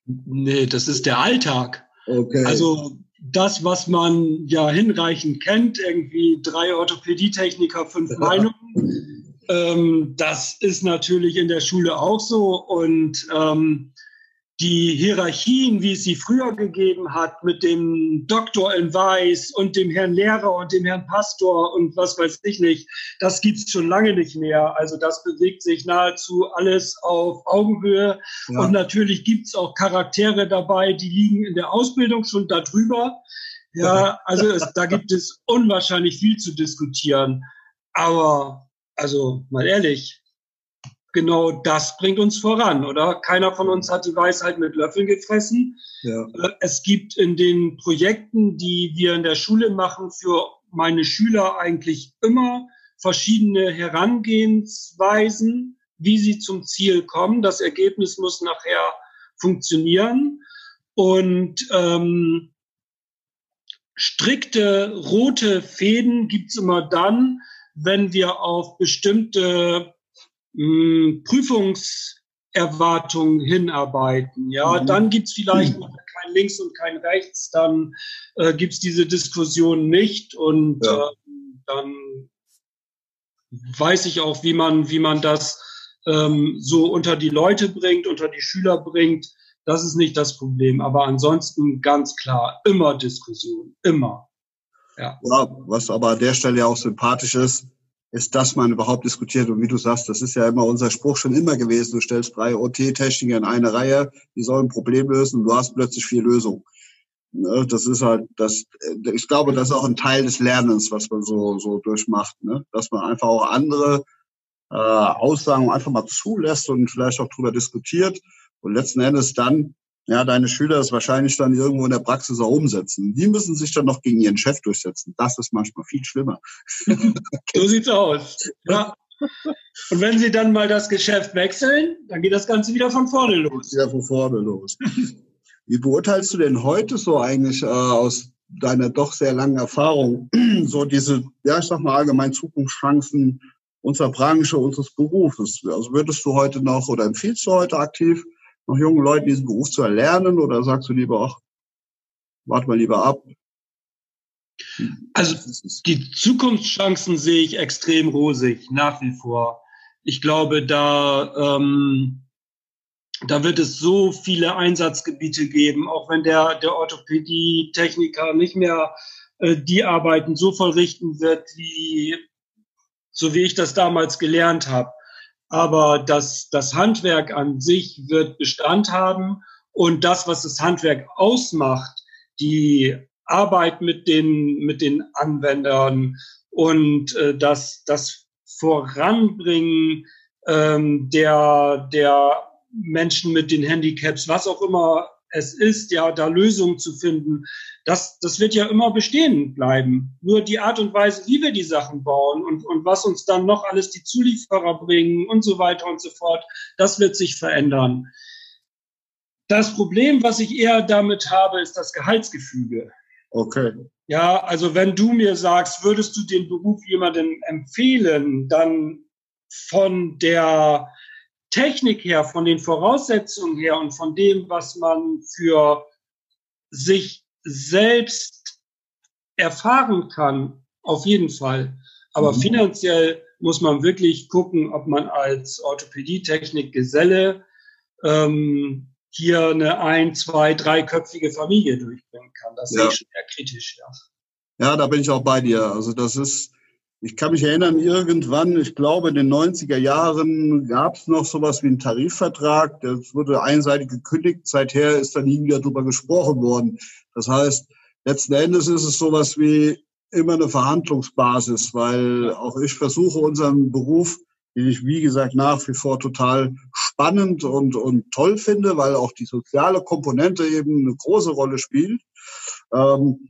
nee, das ist der Alltag. Okay. Also das, was man ja hinreichend kennt, irgendwie drei Orthopädietechniker, fünf Meinungen, ähm, das ist natürlich in der Schule auch so. Und ähm, die Hierarchien, wie es sie früher gegeben hat, mit dem Doktor in Weiß und dem Herrn Lehrer und dem Herrn Pastor und was weiß ich nicht, das gibt's schon lange nicht mehr. Also das bewegt sich nahezu alles auf Augenhöhe. Ja. Und natürlich gibt's auch Charaktere dabei, die liegen in der Ausbildung schon darüber. Ja, also es, da gibt es unwahrscheinlich viel zu diskutieren. Aber, also mal ehrlich, genau das bringt uns voran, oder? Keiner von uns hat die Weisheit mit Löffeln gefressen. Ja. Äh, es gibt in den Projekten, die wir in der Schule machen, für meine Schüler eigentlich immer verschiedene Herangehensweisen, wie sie zum Ziel kommen. Das Ergebnis muss nachher funktionieren. Und ähm, strikte rote Fäden gibt's immer dann, wenn wir auf bestimmte mh, Prüfungserwartungen hinarbeiten. Ja, mhm. dann gibt's vielleicht noch kein Links und kein Rechts, dann äh, gibt's diese Diskussion nicht und ja. äh, dann weiß ich auch, wie man, wie man das ähm, so unter die Leute bringt, unter die Schüler bringt, Das ist nicht das Problem. Aber ansonsten ganz klar, immer Diskussion. Immer. Ja. ja, was aber an der Stelle ja auch sympathisch ist, ist, dass man überhaupt diskutiert. Und wie du sagst, das ist ja immer unser Spruch schon immer gewesen. Du stellst drei OT-Techniker in eine Reihe, die sollen ein Problem lösen und du hast plötzlich vier Lösungen. Ne, das ist halt, das, ich glaube, das ist auch ein Teil des Lernens, was man so, so durchmacht, ne? dass man einfach auch andere äh, Aussagen einfach mal zulässt und vielleicht auch drüber diskutiert und letzten Endes dann ja, deine Schüler es wahrscheinlich dann irgendwo in der Praxis auch umsetzen. Die müssen sich dann noch gegen ihren Chef durchsetzen. Das ist manchmal viel schlimmer. so sieht's aus. Ja. Und wenn sie dann mal das Geschäft wechseln, dann geht das Ganze wieder von vorne los. Ja, von vorne los. Wie beurteilst du denn heute so eigentlich äh, aus deiner doch sehr langen Erfahrung so diese, ja, ich sag mal allgemein Zukunftschancen unserer Branche, unseres Berufes? Also würdest du heute noch oder empfiehlst du heute aktiv noch jungen Leuten diesen Beruf zu erlernen oder sagst du lieber, ach, warte mal lieber ab? Also die Zukunftschancen sehe ich extrem rosig, nach wie vor. Ich glaube, da, ähm, da wird es so viele Einsatzgebiete geben, auch wenn der, der Orthopädie-Techniker nicht mehr äh, die Arbeiten so vollrichten wird, wie, so wie ich das damals gelernt habe aber das, das Handwerk an sich wird Bestand haben. Und das, was das Handwerk ausmacht, die Arbeit mit den, mit den Anwendern und äh, das, das Voranbringen ähm, der, der Menschen mit den Handicaps, was auch immer es ist, ja, da Lösungen zu finden, das, das wird ja immer bestehen bleiben. Nur die Art und Weise, wie wir die Sachen bauen und, und was uns dann noch alles die Zulieferer bringen und so weiter und so fort, das wird sich verändern. Das Problem, was ich eher damit habe, ist das Gehaltsgefüge. Okay. Ja, also wenn du mir sagst, würdest du den Beruf jemandem empfehlen, dann von der Technik her, von den Voraussetzungen her und von dem, was man für sich selbst erfahren kann, auf jeden Fall. Aber mhm. finanziell muss man wirklich gucken, ob man als Orthopädietechnik-Geselle ähm, hier eine ein, zwei, dreiköpfige Familie durchbringen kann. Das ja. ich schon eher kritisch, ja. Ja, da bin ich auch bei dir. Also das ist, ich kann mich erinnern, irgendwann, ich glaube in den 90er Jahren gab es noch sowas wie einen Tarifvertrag. Das wurde einseitig gekündigt. Seither ist da nie wieder drüber gesprochen worden. Das heißt, letzten Endes ist es sowas wie immer eine Verhandlungsbasis, weil auch ich versuche unseren Beruf, den ich wie gesagt nach wie vor total spannend und, und toll finde, weil auch die soziale Komponente eben eine große Rolle spielt. Ähm,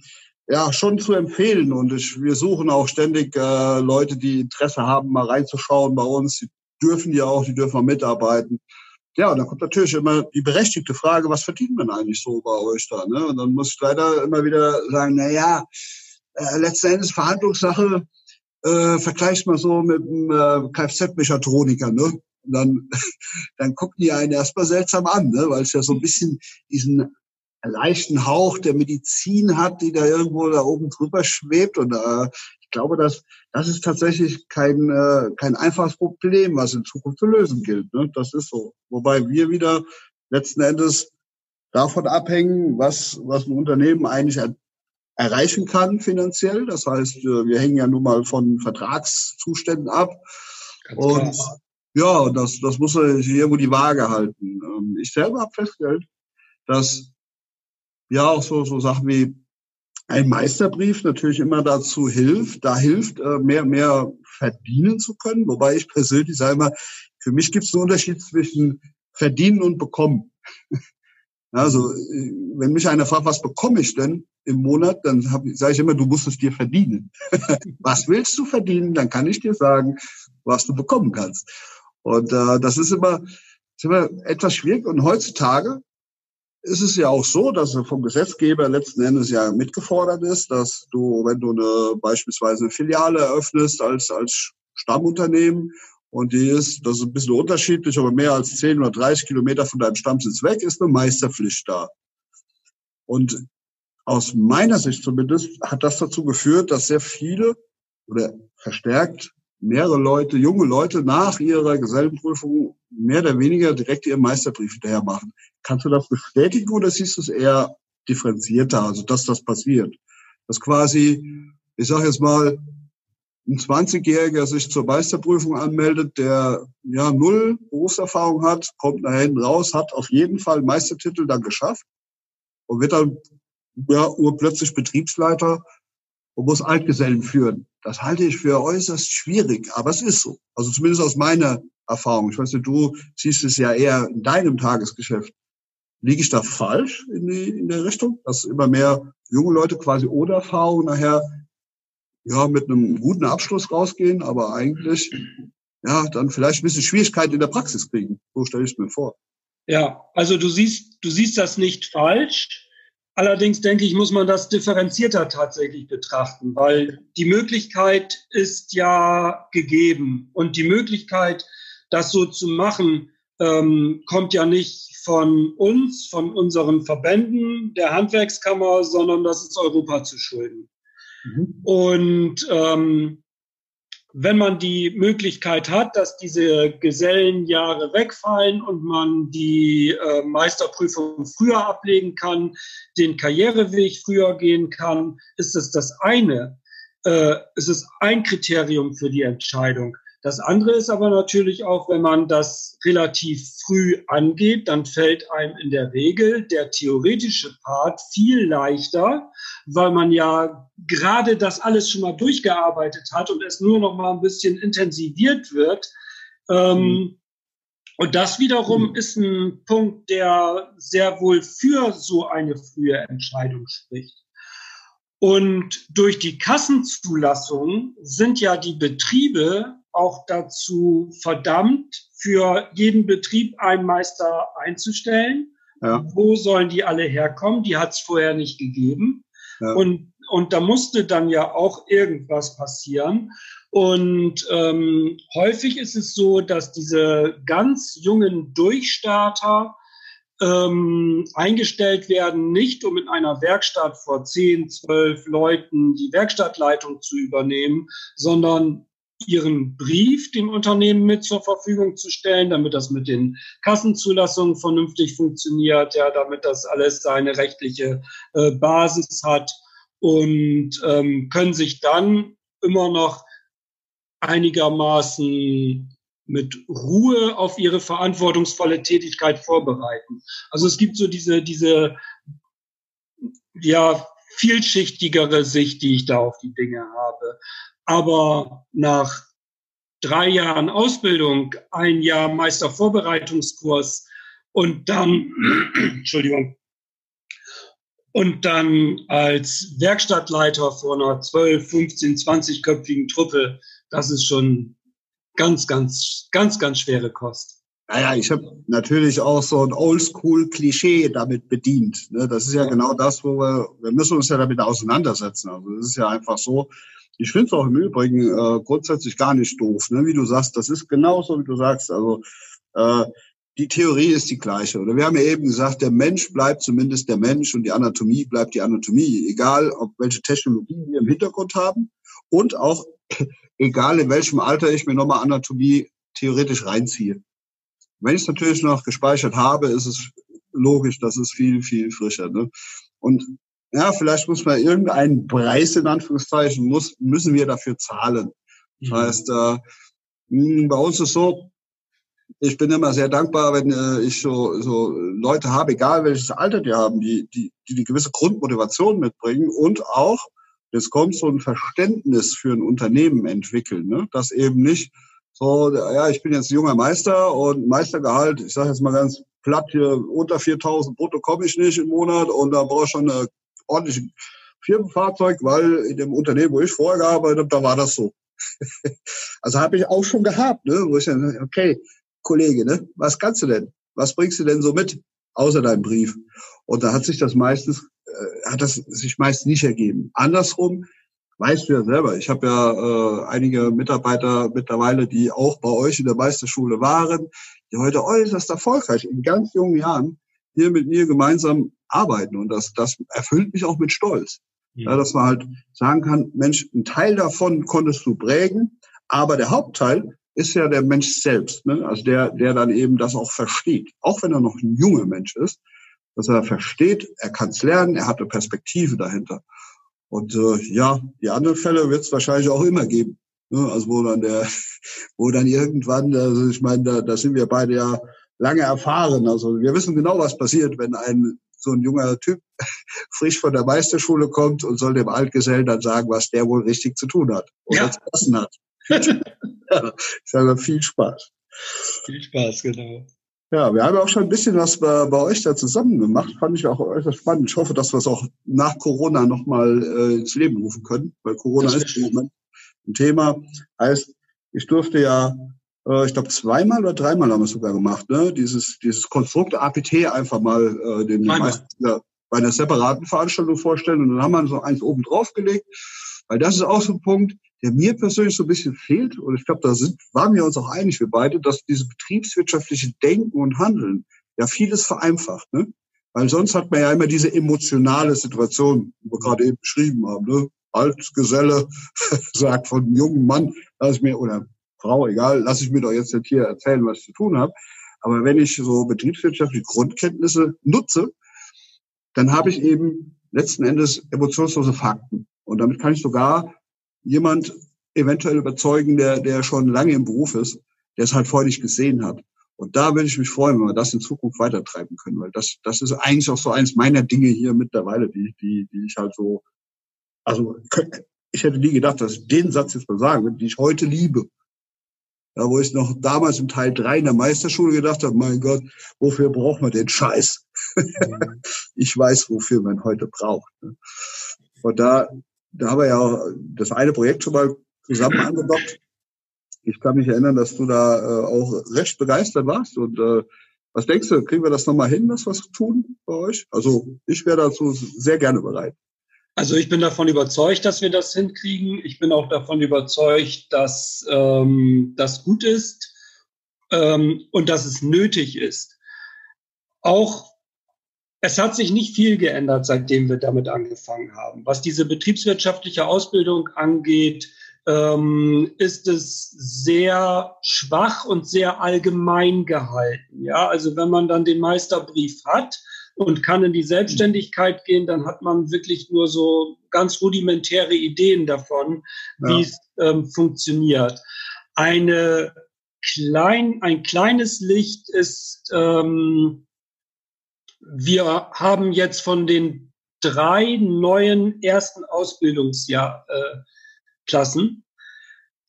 ja, schon zu empfehlen. Und ich, wir suchen auch ständig äh, Leute, die Interesse haben, mal reinzuschauen bei uns. Die dürfen ja auch, die dürfen auch mitarbeiten. Ja, und dann kommt natürlich immer die berechtigte Frage, was verdient man eigentlich so bei euch da? Ne? Und dann muss ich leider immer wieder sagen, na ja, äh, letzten Endes Verhandlungssache, äh, vergleicht mal so mit einem äh, Kfz-Mechatroniker, ne? Dann, dann gucken die einen erstmal seltsam an, ne? weil es ja so ein bisschen diesen leichten Hauch der Medizin hat, die da irgendwo da oben drüber schwebt. Und äh, ich glaube, dass das ist tatsächlich kein, äh, kein einfaches Problem, was in Zukunft zu lösen gilt. Ne? Das ist so. Wobei wir wieder letzten Endes davon abhängen, was, was ein Unternehmen eigentlich er erreichen kann finanziell. Das heißt, äh, wir hängen ja nun mal von Vertragszuständen ab. Ganz und klar. ja, das, das muss sich irgendwo die Waage halten. Ähm, ich selber habe festgestellt, dass ja auch so, so Sachen wie ein Meisterbrief natürlich immer dazu hilft, da hilft, äh, mehr, mehr verdienen zu können. Wobei ich persönlich sage immer, für mich gibt es einen Unterschied zwischen verdienen und bekommen. Also, äh, wenn mich einer fragt, was bekomme ich denn im Monat, dann sage ich immer, du musst es dir verdienen. was willst du verdienen? Dann kann ich dir sagen, was du bekommen kannst. Und äh, das ist immer, ist immer etwas schwierig. Und heutzutage ist es ja auch so, dass vom Gesetzgeber letzten Endes ja mitgefordert ist, dass du, wenn du eine, beispielsweise eine Filiale eröffnest als, als Stammunternehmen und die ist, das ist ein bisschen unterschiedlich, aber mehr als 10 oder 30 Kilometer von deinem Stammsitz weg, ist eine Meisterpflicht da. Und aus meiner Sicht zumindest hat das dazu geführt, dass sehr viele oder verstärkt mehrere Leute, junge Leute nach ihrer Gesellenprüfung mehr oder weniger direkt ihren Meisterbrief hinterher machen. Kannst du das bestätigen oder siehst du es eher differenzierter, also dass das passiert? Dass quasi, ich sage jetzt mal, ein 20-Jähriger sich zur Meisterprüfung anmeldet, der ja null Berufserfahrung hat, kommt nach hinten raus, hat auf jeden Fall Meistertitel dann geschafft und wird dann ja, urplötzlich Betriebsleiter und muss Altgesellen führen. Das halte ich für äußerst schwierig, aber es ist so. Also zumindest aus meiner Erfahrung. Ich weiß nicht, du siehst es ja eher in deinem Tagesgeschäft. Liege ich da falsch in, die, in der Richtung, dass immer mehr junge Leute quasi ohne Erfahrung nachher ja mit einem guten Abschluss rausgehen, aber eigentlich ja dann vielleicht ein bisschen Schwierigkeiten in der Praxis kriegen. So stelle ich es mir vor. Ja, also du siehst, du siehst das nicht falsch. Allerdings denke ich, muss man das differenzierter tatsächlich betrachten, weil die Möglichkeit ist ja gegeben und die Möglichkeit, das so zu machen, ähm, kommt ja nicht von uns, von unseren Verbänden der Handwerkskammer, sondern das ist Europa zu schulden. Mhm. Und ähm, wenn man die Möglichkeit hat, dass diese Gesellenjahre wegfallen und man die äh, Meisterprüfung früher ablegen kann, den Karriereweg früher gehen kann, ist es das eine. Äh, es ist ein Kriterium für die Entscheidung. Das andere ist aber natürlich auch, wenn man das relativ früh angeht, dann fällt einem in der Regel der theoretische Part viel leichter, weil man ja gerade das alles schon mal durchgearbeitet hat und es nur noch mal ein bisschen intensiviert wird. Ähm, mhm. Und das wiederum mhm. ist ein Punkt, der sehr wohl für so eine frühe Entscheidung spricht. Und durch die Kassenzulassung sind ja die Betriebe auch dazu verdammt, für jeden Betrieb einen Meister einzustellen. Ja. Wo sollen die alle herkommen? Die hat es vorher nicht gegeben. Ja. Und, und da musste dann ja auch irgendwas passieren. Und ähm, häufig ist es so, dass diese ganz jungen Durchstarter ähm, eingestellt werden, nicht um in einer Werkstatt vor 10, 12 Leuten die Werkstattleitung zu übernehmen, sondern ihren Brief dem Unternehmen mit zur Verfügung zu stellen, damit das mit den Kassenzulassungen vernünftig funktioniert, ja, damit das alles seine rechtliche äh, Basis hat und ähm, können sich dann immer noch einigermaßen mit Ruhe auf ihre verantwortungsvolle Tätigkeit vorbereiten. Also es gibt so diese, diese, ja, vielschichtigere Sicht, die ich da auf die Dinge habe. Aber nach drei Jahren Ausbildung, ein Jahr Meistervorbereitungskurs und dann, Entschuldigung, und dann als Werkstattleiter vor einer 12, 15, 20-köpfigen Truppe, das ist schon ganz, ganz, ganz, ganz schwere Kost. Naja, ich habe natürlich auch so ein Oldschool-Klischee damit bedient. Ne? Das ist ja genau das, wo wir, wir müssen uns ja damit auseinandersetzen. Also es ist ja einfach so, ich finde es auch im Übrigen äh, grundsätzlich gar nicht doof, ne? wie du sagst. Das ist genauso, wie du sagst. Also äh, die Theorie ist die gleiche. Oder wir haben ja eben gesagt, der Mensch bleibt zumindest der Mensch und die Anatomie bleibt die Anatomie, egal ob welche Technologie wir im Hintergrund haben und auch egal in welchem Alter ich mir nochmal Anatomie theoretisch reinziehe. Wenn ich es natürlich noch gespeichert habe, ist es logisch, dass es viel, viel frischer. Ne? Und ja, vielleicht muss man irgendeinen Preis in Anführungszeichen, muss, müssen wir dafür zahlen. Das mhm. heißt, äh, hm, bei uns ist so, ich bin immer sehr dankbar, wenn äh, ich so, so Leute habe, egal welches Alter die haben, die, die, die die gewisse Grundmotivation mitbringen und auch, es kommt so ein Verständnis für ein Unternehmen entwickeln, ne? dass eben nicht so, ja, ich bin jetzt junger Meister und Meistergehalt, ich sage jetzt mal ganz platt hier, unter 4000 brutto komme ich nicht im Monat und da brauche ich schon eine ordentlichen Firmenfahrzeug, weil in dem Unternehmen, wo ich vorher gearbeitet habe, da war das so. also habe ich auch schon gehabt, ne, wo ich dann, okay, Kollege, ne, was kannst du denn? Was bringst du denn so mit, außer deinem Brief? Und da hat sich das meistens, äh, hat das sich meist nicht ergeben. Andersrum, weißt du ja selber, ich habe ja äh, einige Mitarbeiter mittlerweile, die auch bei euch in der Meisterschule waren, die heute äußerst erfolgreich in ganz jungen Jahren hier mit mir gemeinsam arbeiten. Und das, das erfüllt mich auch mit Stolz. Ja. dass man halt sagen kann, Mensch, ein Teil davon konntest du prägen, aber der Hauptteil, ist ja der Mensch selbst, ne? also der, der dann eben das auch versteht, auch wenn er noch ein junger Mensch ist, dass er versteht, er kann es lernen, er hat eine Perspektive dahinter. Und äh, ja, die anderen Fälle wird es wahrscheinlich auch immer geben. Ne? Also wo dann der, wo dann irgendwann, also ich meine, da, da sind wir beide ja lange erfahren. Also wir wissen genau, was passiert, wenn ein so ein junger Typ frisch von der Meisterschule kommt und soll dem Altgesellen dann sagen, was der wohl richtig zu tun hat oder ja. zu lassen hat. ich sage viel Spaß. Viel Spaß, genau. Ja, wir haben auch schon ein bisschen was bei, bei euch da zusammen gemacht. Fand ich auch äußerst spannend. Ich hoffe, dass wir es auch nach Corona nochmal äh, ins Leben rufen können, weil Corona das ist im Moment ein Thema. Heißt, ich durfte ja, ich glaube, zweimal oder dreimal haben wir es sogar gemacht, ne? Dieses, dieses Konstrukt APT einfach mal äh, den meisten ja, bei einer separaten Veranstaltung vorstellen. Und dann haben wir so eins oben drauf gelegt, weil das ist auch so ein Punkt, der mir persönlich so ein bisschen fehlt. Und ich glaube, da sind, waren wir uns auch einig, wir beide, dass dieses betriebswirtschaftliche Denken und Handeln ja vieles vereinfacht. Ne? Weil sonst hat man ja immer diese emotionale Situation, die wir gerade eben beschrieben haben. Ne? Altgeselle sagt von einem jungen Mann, lass ich mir, oder Frau, egal, lass ich mir doch jetzt hier erzählen, was ich zu tun habe. Aber wenn ich so betriebswirtschaftliche Grundkenntnisse nutze, dann habe ich eben letzten Endes emotionslose Fakten. Und damit kann ich sogar jemand eventuell überzeugen, der, der schon lange im Beruf ist, der es halt vorher nicht gesehen hat. Und da würde ich mich freuen, wenn wir das in Zukunft weitertreiben können, weil das, das ist eigentlich auch so eins meiner Dinge hier mittlerweile, die, die, die ich halt so, also ich hätte nie gedacht, dass ich den Satz jetzt mal sagen würde, die ich heute liebe. Ja, wo ich noch damals im Teil drei in der Meisterschule gedacht habe, mein Gott, wofür braucht man den Scheiß? Mhm. ich weiß, wofür man heute braucht. Ne? Und da da haben wir ja das eine Projekt schon mal zusammen angedockt. Ich kann mich erinnern, dass du da äh, auch recht begeistert warst. Und äh, was denkst du, kriegen wir das nochmal hin, dass wir es tun bei euch? Also ich wäre dazu sehr gerne bereit. Also ich bin davon überzeugt, dass wir das hinkriegen. Ich bin auch davon überzeugt, dass ähm, das gut ist ähm, und dass es nötig ist. Auch es hat sich nicht viel geändert, seitdem wir damit angefangen haben. Was diese betriebswirtschaftliche Ausbildung angeht, ähm, ist es sehr schwach und sehr allgemein gehalten. Ja, also wenn man dann den Meisterbrief hat und kann in die Selbstständigkeit gehen, dann hat man wirklich nur so ganz rudimentäre Ideen davon, ja. wie es ähm, funktioniert. Eine klein, ein kleines Licht ist ähm, wir haben jetzt von den drei neuen ersten Ausbildungsjahrklassen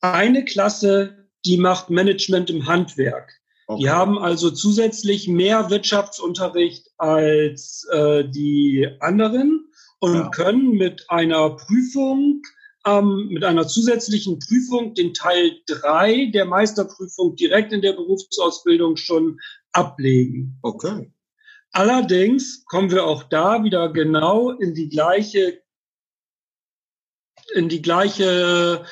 äh, eine Klasse, die macht Management im Handwerk. Okay. Die haben also zusätzlich mehr Wirtschaftsunterricht als äh, die anderen und ja. können mit einer Prüfung, ähm, mit einer zusätzlichen Prüfung den Teil drei der Meisterprüfung direkt in der Berufsausbildung schon ablegen. Okay. Allerdings kommen wir auch da wieder genau in die gleiche, in die gleiche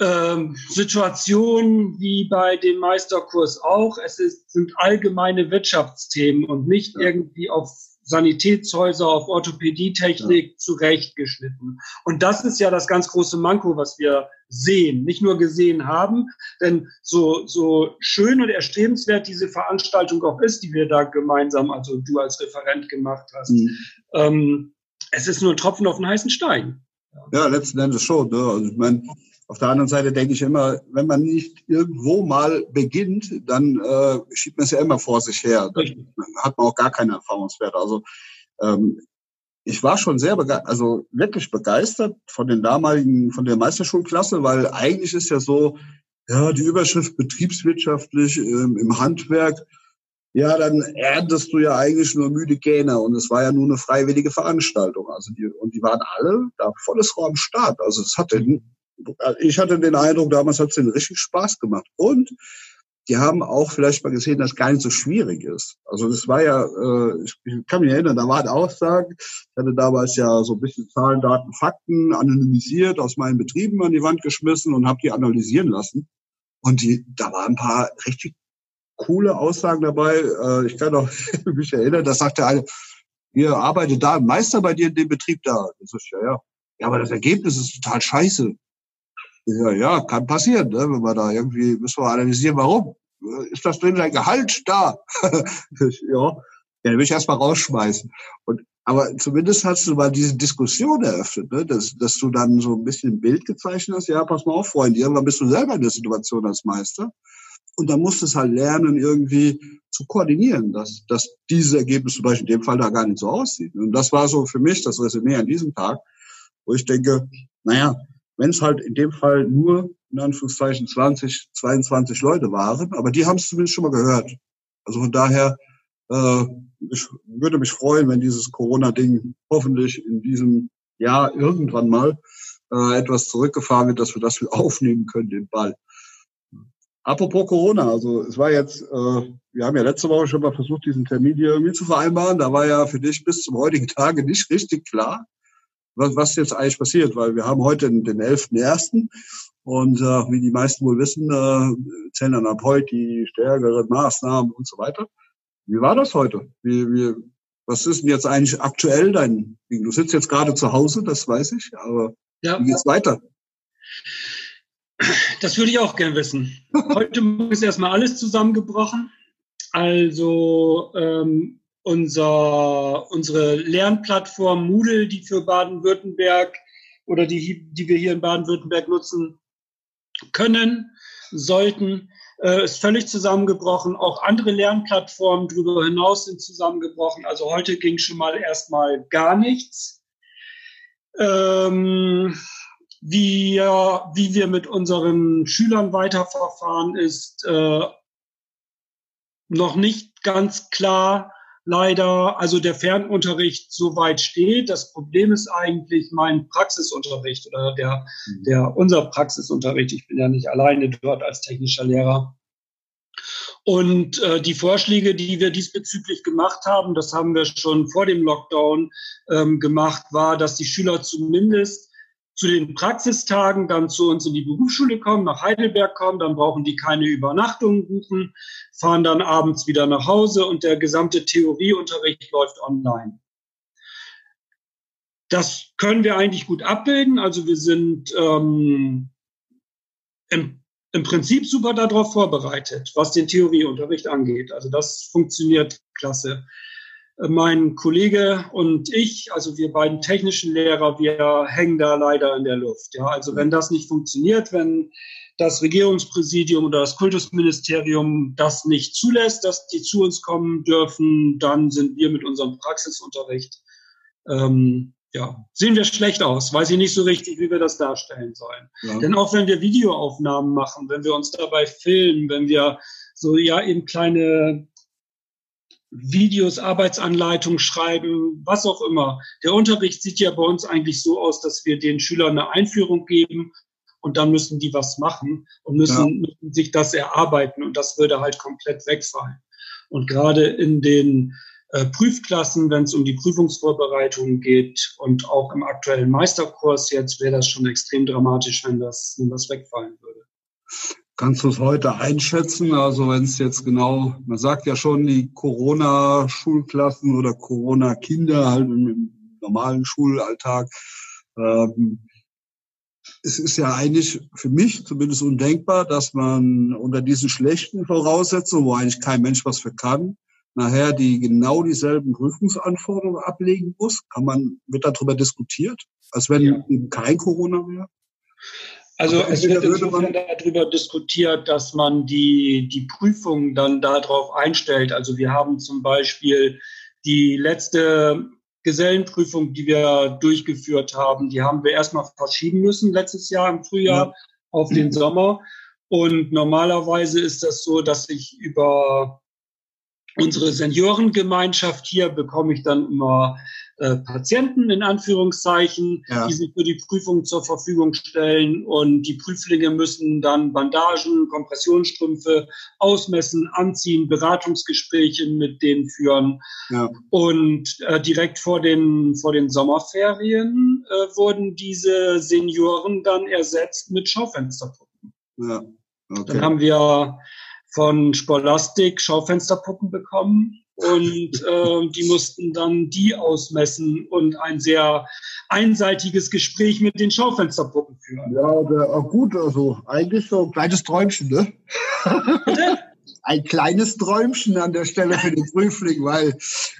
ähm, Situation wie bei dem Meisterkurs auch. Es ist, sind allgemeine Wirtschaftsthemen und nicht ja. irgendwie auf Sanitätshäuser, auf Orthopädietechnik ja. zurechtgeschnitten. Und das ist ja das ganz große Manko, was wir sehen, nicht nur gesehen haben. Denn so, so schön und erstrebenswert diese Veranstaltung auch ist, die wir da gemeinsam, also du als Referent gemacht hast, mhm. ähm, es ist nur ein Tropfen auf den heißen Stein. Ja, letzten Endes schon. Ne? Also ich meine, auf der anderen Seite denke ich immer, wenn man nicht irgendwo mal beginnt, dann äh, schiebt man es ja immer vor sich her. Dann hat man auch gar keine Erfahrungswerte. Also ähm, ich war schon sehr begeistert, also wirklich begeistert von den damaligen, von der Meisterschulklasse, weil eigentlich ist ja so, ja, die Überschrift betriebswirtschaftlich ähm, im Handwerk, ja, dann erntest du ja eigentlich nur müde Gähner und es war ja nur eine freiwillige Veranstaltung. Also die, und die waren alle da volles Rohr am Start. Also es hatte ich hatte den Eindruck, damals hat es denen richtig Spaß gemacht. Und die haben auch vielleicht mal gesehen, dass es gar nicht so schwierig ist. Also das war ja, äh, ich kann mich erinnern, da waren Aussagen, ich hatte damals ja so ein bisschen Zahlen, Daten, Fakten anonymisiert aus meinen Betrieben an die Wand geschmissen und habe die analysieren lassen. Und die, da waren ein paar richtig coole Aussagen dabei. Äh, ich kann auch mich erinnern, da sagte eine, ihr arbeitet da, Meister bei dir in dem Betrieb da. Das ist ja, ja. Ja, aber das Ergebnis ist total scheiße. Ja, ja, kann passieren, ne? wenn wir da irgendwie, müssen wir analysieren, warum. Ist das drin dein Gehalt da? ja, ja, will ich erstmal rausschmeißen. Und, aber zumindest hast du mal diese Diskussion eröffnet, ne? dass, dass du dann so ein bisschen ein Bild gezeichnet hast. Ja, pass mal auf, Freunde, irgendwann bist du selber in der Situation als Meister. Und dann musst du es halt lernen, irgendwie zu koordinieren, dass, dass dieses Ergebnis zum Beispiel in dem Fall da gar nicht so aussieht. Und das war so für mich das Resümee an diesem Tag, wo ich denke, naja, wenn es halt in dem Fall nur in Anführungszeichen 20, 22 Leute waren, aber die haben es zumindest schon mal gehört. Also von daher äh, ich würde mich freuen, wenn dieses Corona-Ding hoffentlich in diesem Jahr irgendwann mal äh, etwas zurückgefahren wird, dass wir das wieder aufnehmen können, den Ball. Apropos Corona, also es war jetzt, äh, wir haben ja letzte Woche schon mal versucht, diesen Termin hier irgendwie zu vereinbaren. Da war ja für dich bis zum heutigen Tage nicht richtig klar, was, was jetzt eigentlich passiert, weil wir haben heute den, den 11.01. Und äh, wie die meisten wohl wissen, äh, zählen dann ab heute die stärkeren Maßnahmen und so weiter. Wie war das heute? Wie, wie, was ist denn jetzt eigentlich aktuell dein Ding? Du sitzt jetzt gerade zu Hause, das weiß ich, aber ja. wie geht's weiter? Das würde ich auch gern wissen. Heute ist erstmal alles zusammengebrochen. Also ähm, unser, unsere Lernplattform Moodle, die für Baden-Württemberg oder die, die wir hier in Baden-Württemberg nutzen können, sollten, äh, ist völlig zusammengebrochen. Auch andere Lernplattformen darüber hinaus sind zusammengebrochen. Also heute ging schon mal erstmal gar nichts. Ähm, wie, wie wir mit unseren Schülern weiterverfahren, ist äh, noch nicht ganz klar. Leider, also der Fernunterricht soweit steht. Das Problem ist eigentlich mein Praxisunterricht oder der, mhm. der unser Praxisunterricht. Ich bin ja nicht alleine dort als technischer Lehrer. Und äh, die Vorschläge, die wir diesbezüglich gemacht haben, das haben wir schon vor dem Lockdown ähm, gemacht, war, dass die Schüler zumindest zu den Praxistagen dann zu uns in die Berufsschule kommen, nach Heidelberg kommen, dann brauchen die keine Übernachtung buchen, fahren dann abends wieder nach Hause und der gesamte Theorieunterricht läuft online. Das können wir eigentlich gut abbilden. Also wir sind ähm, im, im Prinzip super darauf vorbereitet, was den Theorieunterricht angeht. Also das funktioniert klasse mein Kollege und ich, also wir beiden technischen Lehrer, wir hängen da leider in der Luft. Ja, also wenn das nicht funktioniert, wenn das Regierungspräsidium oder das Kultusministerium das nicht zulässt, dass die zu uns kommen dürfen, dann sind wir mit unserem Praxisunterricht, ähm, ja, sehen wir schlecht aus, weiß ich nicht so richtig, wie wir das darstellen sollen. Ja. Denn auch wenn wir Videoaufnahmen machen, wenn wir uns dabei filmen, wenn wir so ja eben kleine Videos, Arbeitsanleitungen schreiben, was auch immer. Der Unterricht sieht ja bei uns eigentlich so aus, dass wir den Schülern eine Einführung geben und dann müssen die was machen und müssen, ja. müssen sich das erarbeiten und das würde halt komplett wegfallen. Und gerade in den äh, Prüfklassen, wenn es um die Prüfungsvorbereitung geht und auch im aktuellen Meisterkurs jetzt, wäre das schon extrem dramatisch, wenn das, wenn das wegfallen würde. Kannst du es heute einschätzen? Also wenn es jetzt genau, man sagt ja schon, die Corona-Schulklassen oder Corona-Kinder halt im normalen Schulalltag, ähm, es ist ja eigentlich für mich zumindest undenkbar, dass man unter diesen schlechten Voraussetzungen, wo eigentlich kein Mensch was für kann, nachher die genau dieselben Prüfungsanforderungen ablegen muss. Kann man, wird darüber diskutiert, als wenn ja. eben kein Corona wäre? Also es wird insofern darüber diskutiert, dass man die, die Prüfung dann darauf einstellt. Also wir haben zum Beispiel die letzte Gesellenprüfung, die wir durchgeführt haben, die haben wir erstmal verschieben müssen letztes Jahr im Frühjahr ja. auf den Sommer. Und normalerweise ist das so, dass ich über unsere Seniorengemeinschaft hier bekomme ich dann immer äh, Patienten in Anführungszeichen, ja. die sich für die Prüfung zur Verfügung stellen und die Prüflinge müssen dann Bandagen, Kompressionsstrümpfe ausmessen, anziehen, Beratungsgespräche mit denen führen. Ja. Und äh, direkt vor den, vor den Sommerferien äh, wurden diese Senioren dann ersetzt mit Schaufensterpuppen. Ja. Okay. Dann haben wir von Spolastik Schaufensterpuppen bekommen und äh, die mussten dann die ausmessen und ein sehr einseitiges Gespräch mit den Schaufensterpuppen führen. Ja, der, gut, also eigentlich so ein kleines Träumchen, ne? ein kleines Träumchen an der Stelle für den Prüfling, weil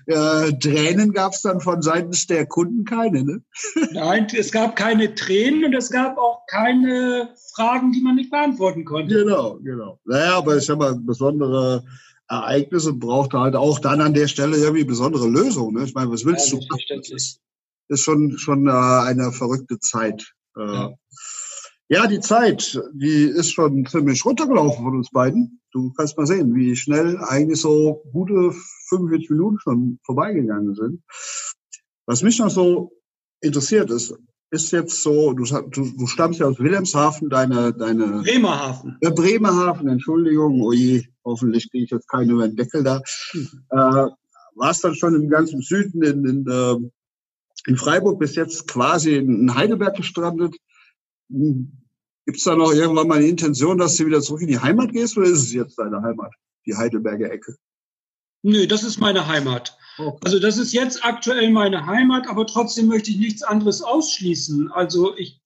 äh, Tränen gab es dann von seitens der Kunden keine, ne? Nein, es gab keine Tränen und es gab auch keine Fragen, die man nicht beantworten konnte. Genau, genau. Naja, aber ich sag mal, besondere Ereignisse braucht halt auch dann an der Stelle irgendwie besondere Lösungen. Ne? Ich meine, was willst ja, du? Das ist schon, schon äh, eine verrückte Zeit. Äh, ja. ja, die Zeit, die ist schon ziemlich runtergelaufen von uns beiden. Du kannst mal sehen, wie schnell eigentlich so gute 45 Minuten schon vorbeigegangen sind. Was mich noch so interessiert ist, ist jetzt so, du, du, du stammst ja aus Wilhelmshaven, deine, deine Bremerhaven. Äh, Bremerhaven, Entschuldigung, oh je, hoffentlich kriege ich jetzt keinen über den Deckel da. Hm. Äh, warst dann schon im ganzen Süden in, in, äh, in Freiburg bis jetzt quasi in Heidelberg gestrandet. Hm, Gibt es da noch irgendwann mal eine Intention, dass du wieder zurück in die Heimat gehst oder ist es jetzt deine Heimat, die Heidelberger Ecke? Nö, das ist meine Heimat. Okay. Also das ist jetzt aktuell meine Heimat, aber trotzdem möchte ich nichts anderes ausschließen. Also ich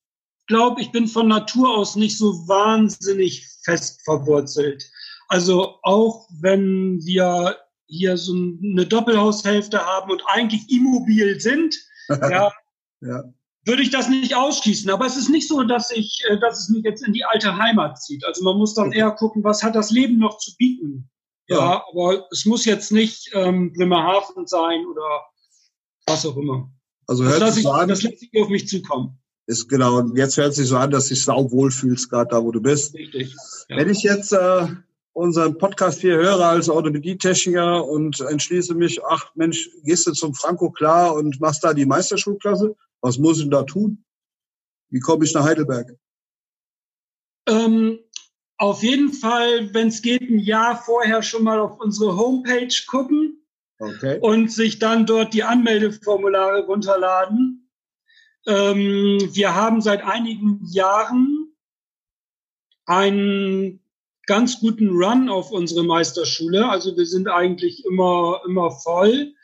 glaube, ich bin von Natur aus nicht so wahnsinnig fest verwurzelt. Also auch wenn wir hier so eine Doppelhaushälfte haben und eigentlich immobil sind, ja, ja, würde ich das nicht ausschließen. Aber es ist nicht so, dass ich, äh, dass es mich jetzt in die alte Heimat zieht. Also man muss dann eher gucken, was hat das Leben noch zu bieten. Ja, ja aber es muss jetzt nicht ähm, Bremerhaven sein oder was auch immer. Also hört das, sich so an, das lässt sich auf mich zukommen. Ist genau. Und jetzt hört sich so an, dass du dich sau wohl fühlst, gerade da, wo du bist. Richtig. Ja. Wenn ich jetzt äh, unseren Podcast hier höre als Orthopädie-Techniker und entschließe mich, ach Mensch, gehst du zum Franco klar und machst da die Meisterschulklasse, was muss ich denn da tun? Wie komme ich nach Heidelberg? Ähm, auf jeden Fall, wenn es geht, ein Jahr vorher schon mal auf unsere Homepage gucken okay. und sich dann dort die Anmeldeformulare runterladen. Ähm, wir haben seit einigen Jahren einen ganz guten Run auf unsere Meisterschule. Also wir sind eigentlich immer, immer voll.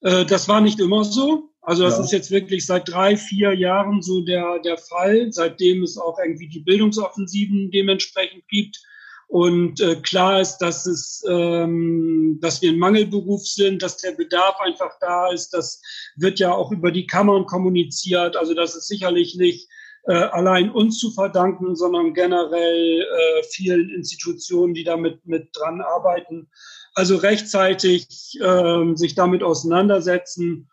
Äh, das war nicht immer so. Also das ja. ist jetzt wirklich seit drei, vier Jahren so der, der Fall, seitdem es auch irgendwie die Bildungsoffensiven dementsprechend gibt. Und äh, klar ist, dass es, ähm, dass wir ein Mangelberuf sind, dass der Bedarf einfach da ist. Das wird ja auch über die Kammern kommuniziert. Also das ist sicherlich nicht äh, allein uns zu verdanken, sondern generell äh, vielen Institutionen, die damit mit dran arbeiten. Also rechtzeitig äh, sich damit auseinandersetzen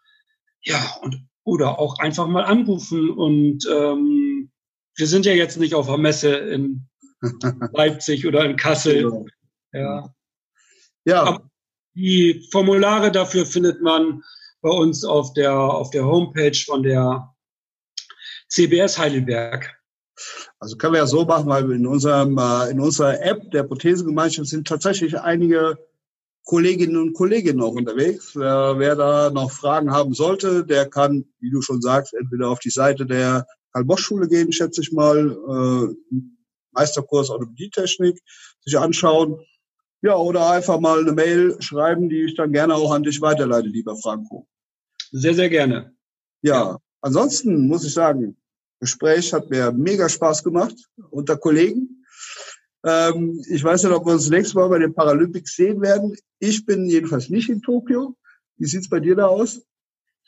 ja, und oder auch einfach mal anrufen. Und ähm, wir sind ja jetzt nicht auf der Messe in Leipzig oder in Kassel. Genau. Ja. ja. Aber die Formulare dafür findet man bei uns auf der, auf der Homepage von der CBS Heidelberg. Also können wir ja so machen, weil in unserem, äh, in unserer App der Prothesengemeinschaft sind tatsächlich einige Kolleginnen und Kollegen noch unterwegs. Wer, wer da noch Fragen haben sollte, der kann, wie du schon sagst, entweder auf die Seite der Karl-Bosch-Schule gehen, schätze ich mal, äh, Meisterkurs Orthopädietechnik sich anschauen. Ja, oder einfach mal eine Mail schreiben, die ich dann gerne auch an dich weiterleite, lieber Franco. Sehr, sehr gerne. Ja. ansonsten muss ich sagen, Gespräch hat mir mega Spaß gemacht unter Kollegen. Ähm, ich weiß nicht, ob wir uns das nächste Mal bei den Paralympics sehen werden. Ich bin jedenfalls nicht in Tokio. Wie sieht's bei dir da aus?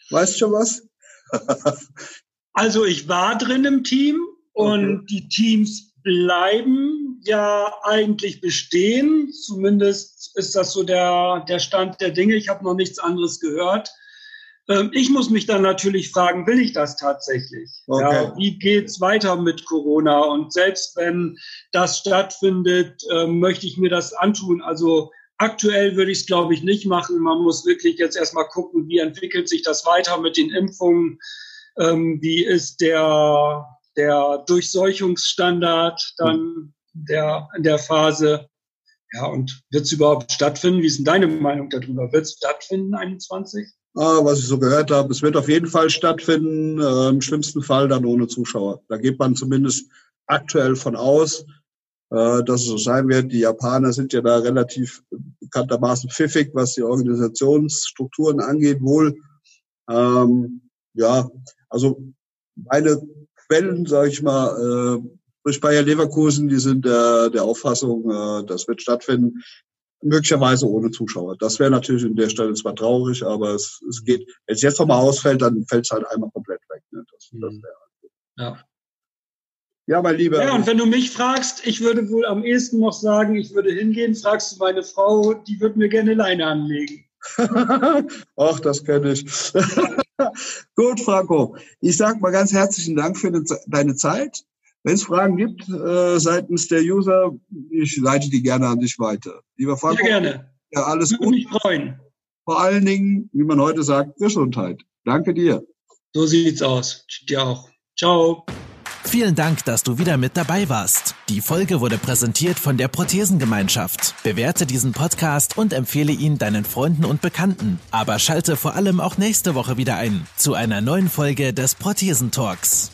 Weißt du schon was? also ich war drin im Team und okay. die Teams bleiben ja eigentlich bestehen. Zumindest ist das so der, der Stand der Dinge. Ich habe noch nichts anderes gehört. Ähm, ich muss mich dann natürlich fragen, will ich das tatsächlich? Okay. Ja, wie geht's weiter mit Corona? Und selbst wenn das stattfindet, ähm, möchte ich mir das antun. Also aktuell würde ich es, glaube ich, nicht machen. Man muss wirklich jetzt erstmal gucken, wie entwickelt sich das weiter mit den Impfungen? Ähm, wie ist der, der Durchseuchungsstandard dann der, in der Phase? Ja, und wird es überhaupt stattfinden? Wie ist denn deine Meinung darüber? Wird es stattfinden, 21? Ah, was ich so gehört habe, es wird auf jeden Fall stattfinden, äh, im schlimmsten Fall dann ohne Zuschauer. Da geht man zumindest aktuell von aus. äh, dass es so sein wird. Die Japaner sind ja da relativ bekanntermaßen pfiffig, was die Organisationsstrukturen angeht, wohl. Ähm, ja, also meine Quellen, sage ich mal, äh, durch Bayer Leverkusen, die sind der, der Auffassung, äh, das wird stattfinden, möglicherweise ohne Zuschauer. Das wäre natürlich an der Stelle zwar traurig, aber es, es geht, wenn es jetzt nochmal ausfällt, dann fällt es halt einmal komplett weg. Ne? Das, das mhm. ja. Ja, mein Lieber. Ja, und wenn du mich fragst, ich würde wohl am ehesten noch sagen, ich würde hingehen, fragst du meine Frau, die würde mir gerne Leine anlegen. Ach, das kenne ich. Gut, Franco. Ich sage mal ganz herzlichen Dank für deine Zeit. Wenn es Fragen gibt äh, seitens der User, ich leite die gerne an dich weiter. Lieber Franco. Sehr gerne. Ja, alles Würde gut. mich freuen. Vor allen Dingen, wie man heute sagt, Gesundheit. Danke dir. So sieht's aus. Dir auch. Ciao. Vielen Dank, dass du wieder mit dabei warst. Die Folge wurde präsentiert von der Prothesengemeinschaft. Bewerte diesen Podcast und empfehle ihn deinen Freunden und Bekannten. Aber schalte vor allem auch nächste Woche wieder ein zu einer neuen Folge des Prothesentalks.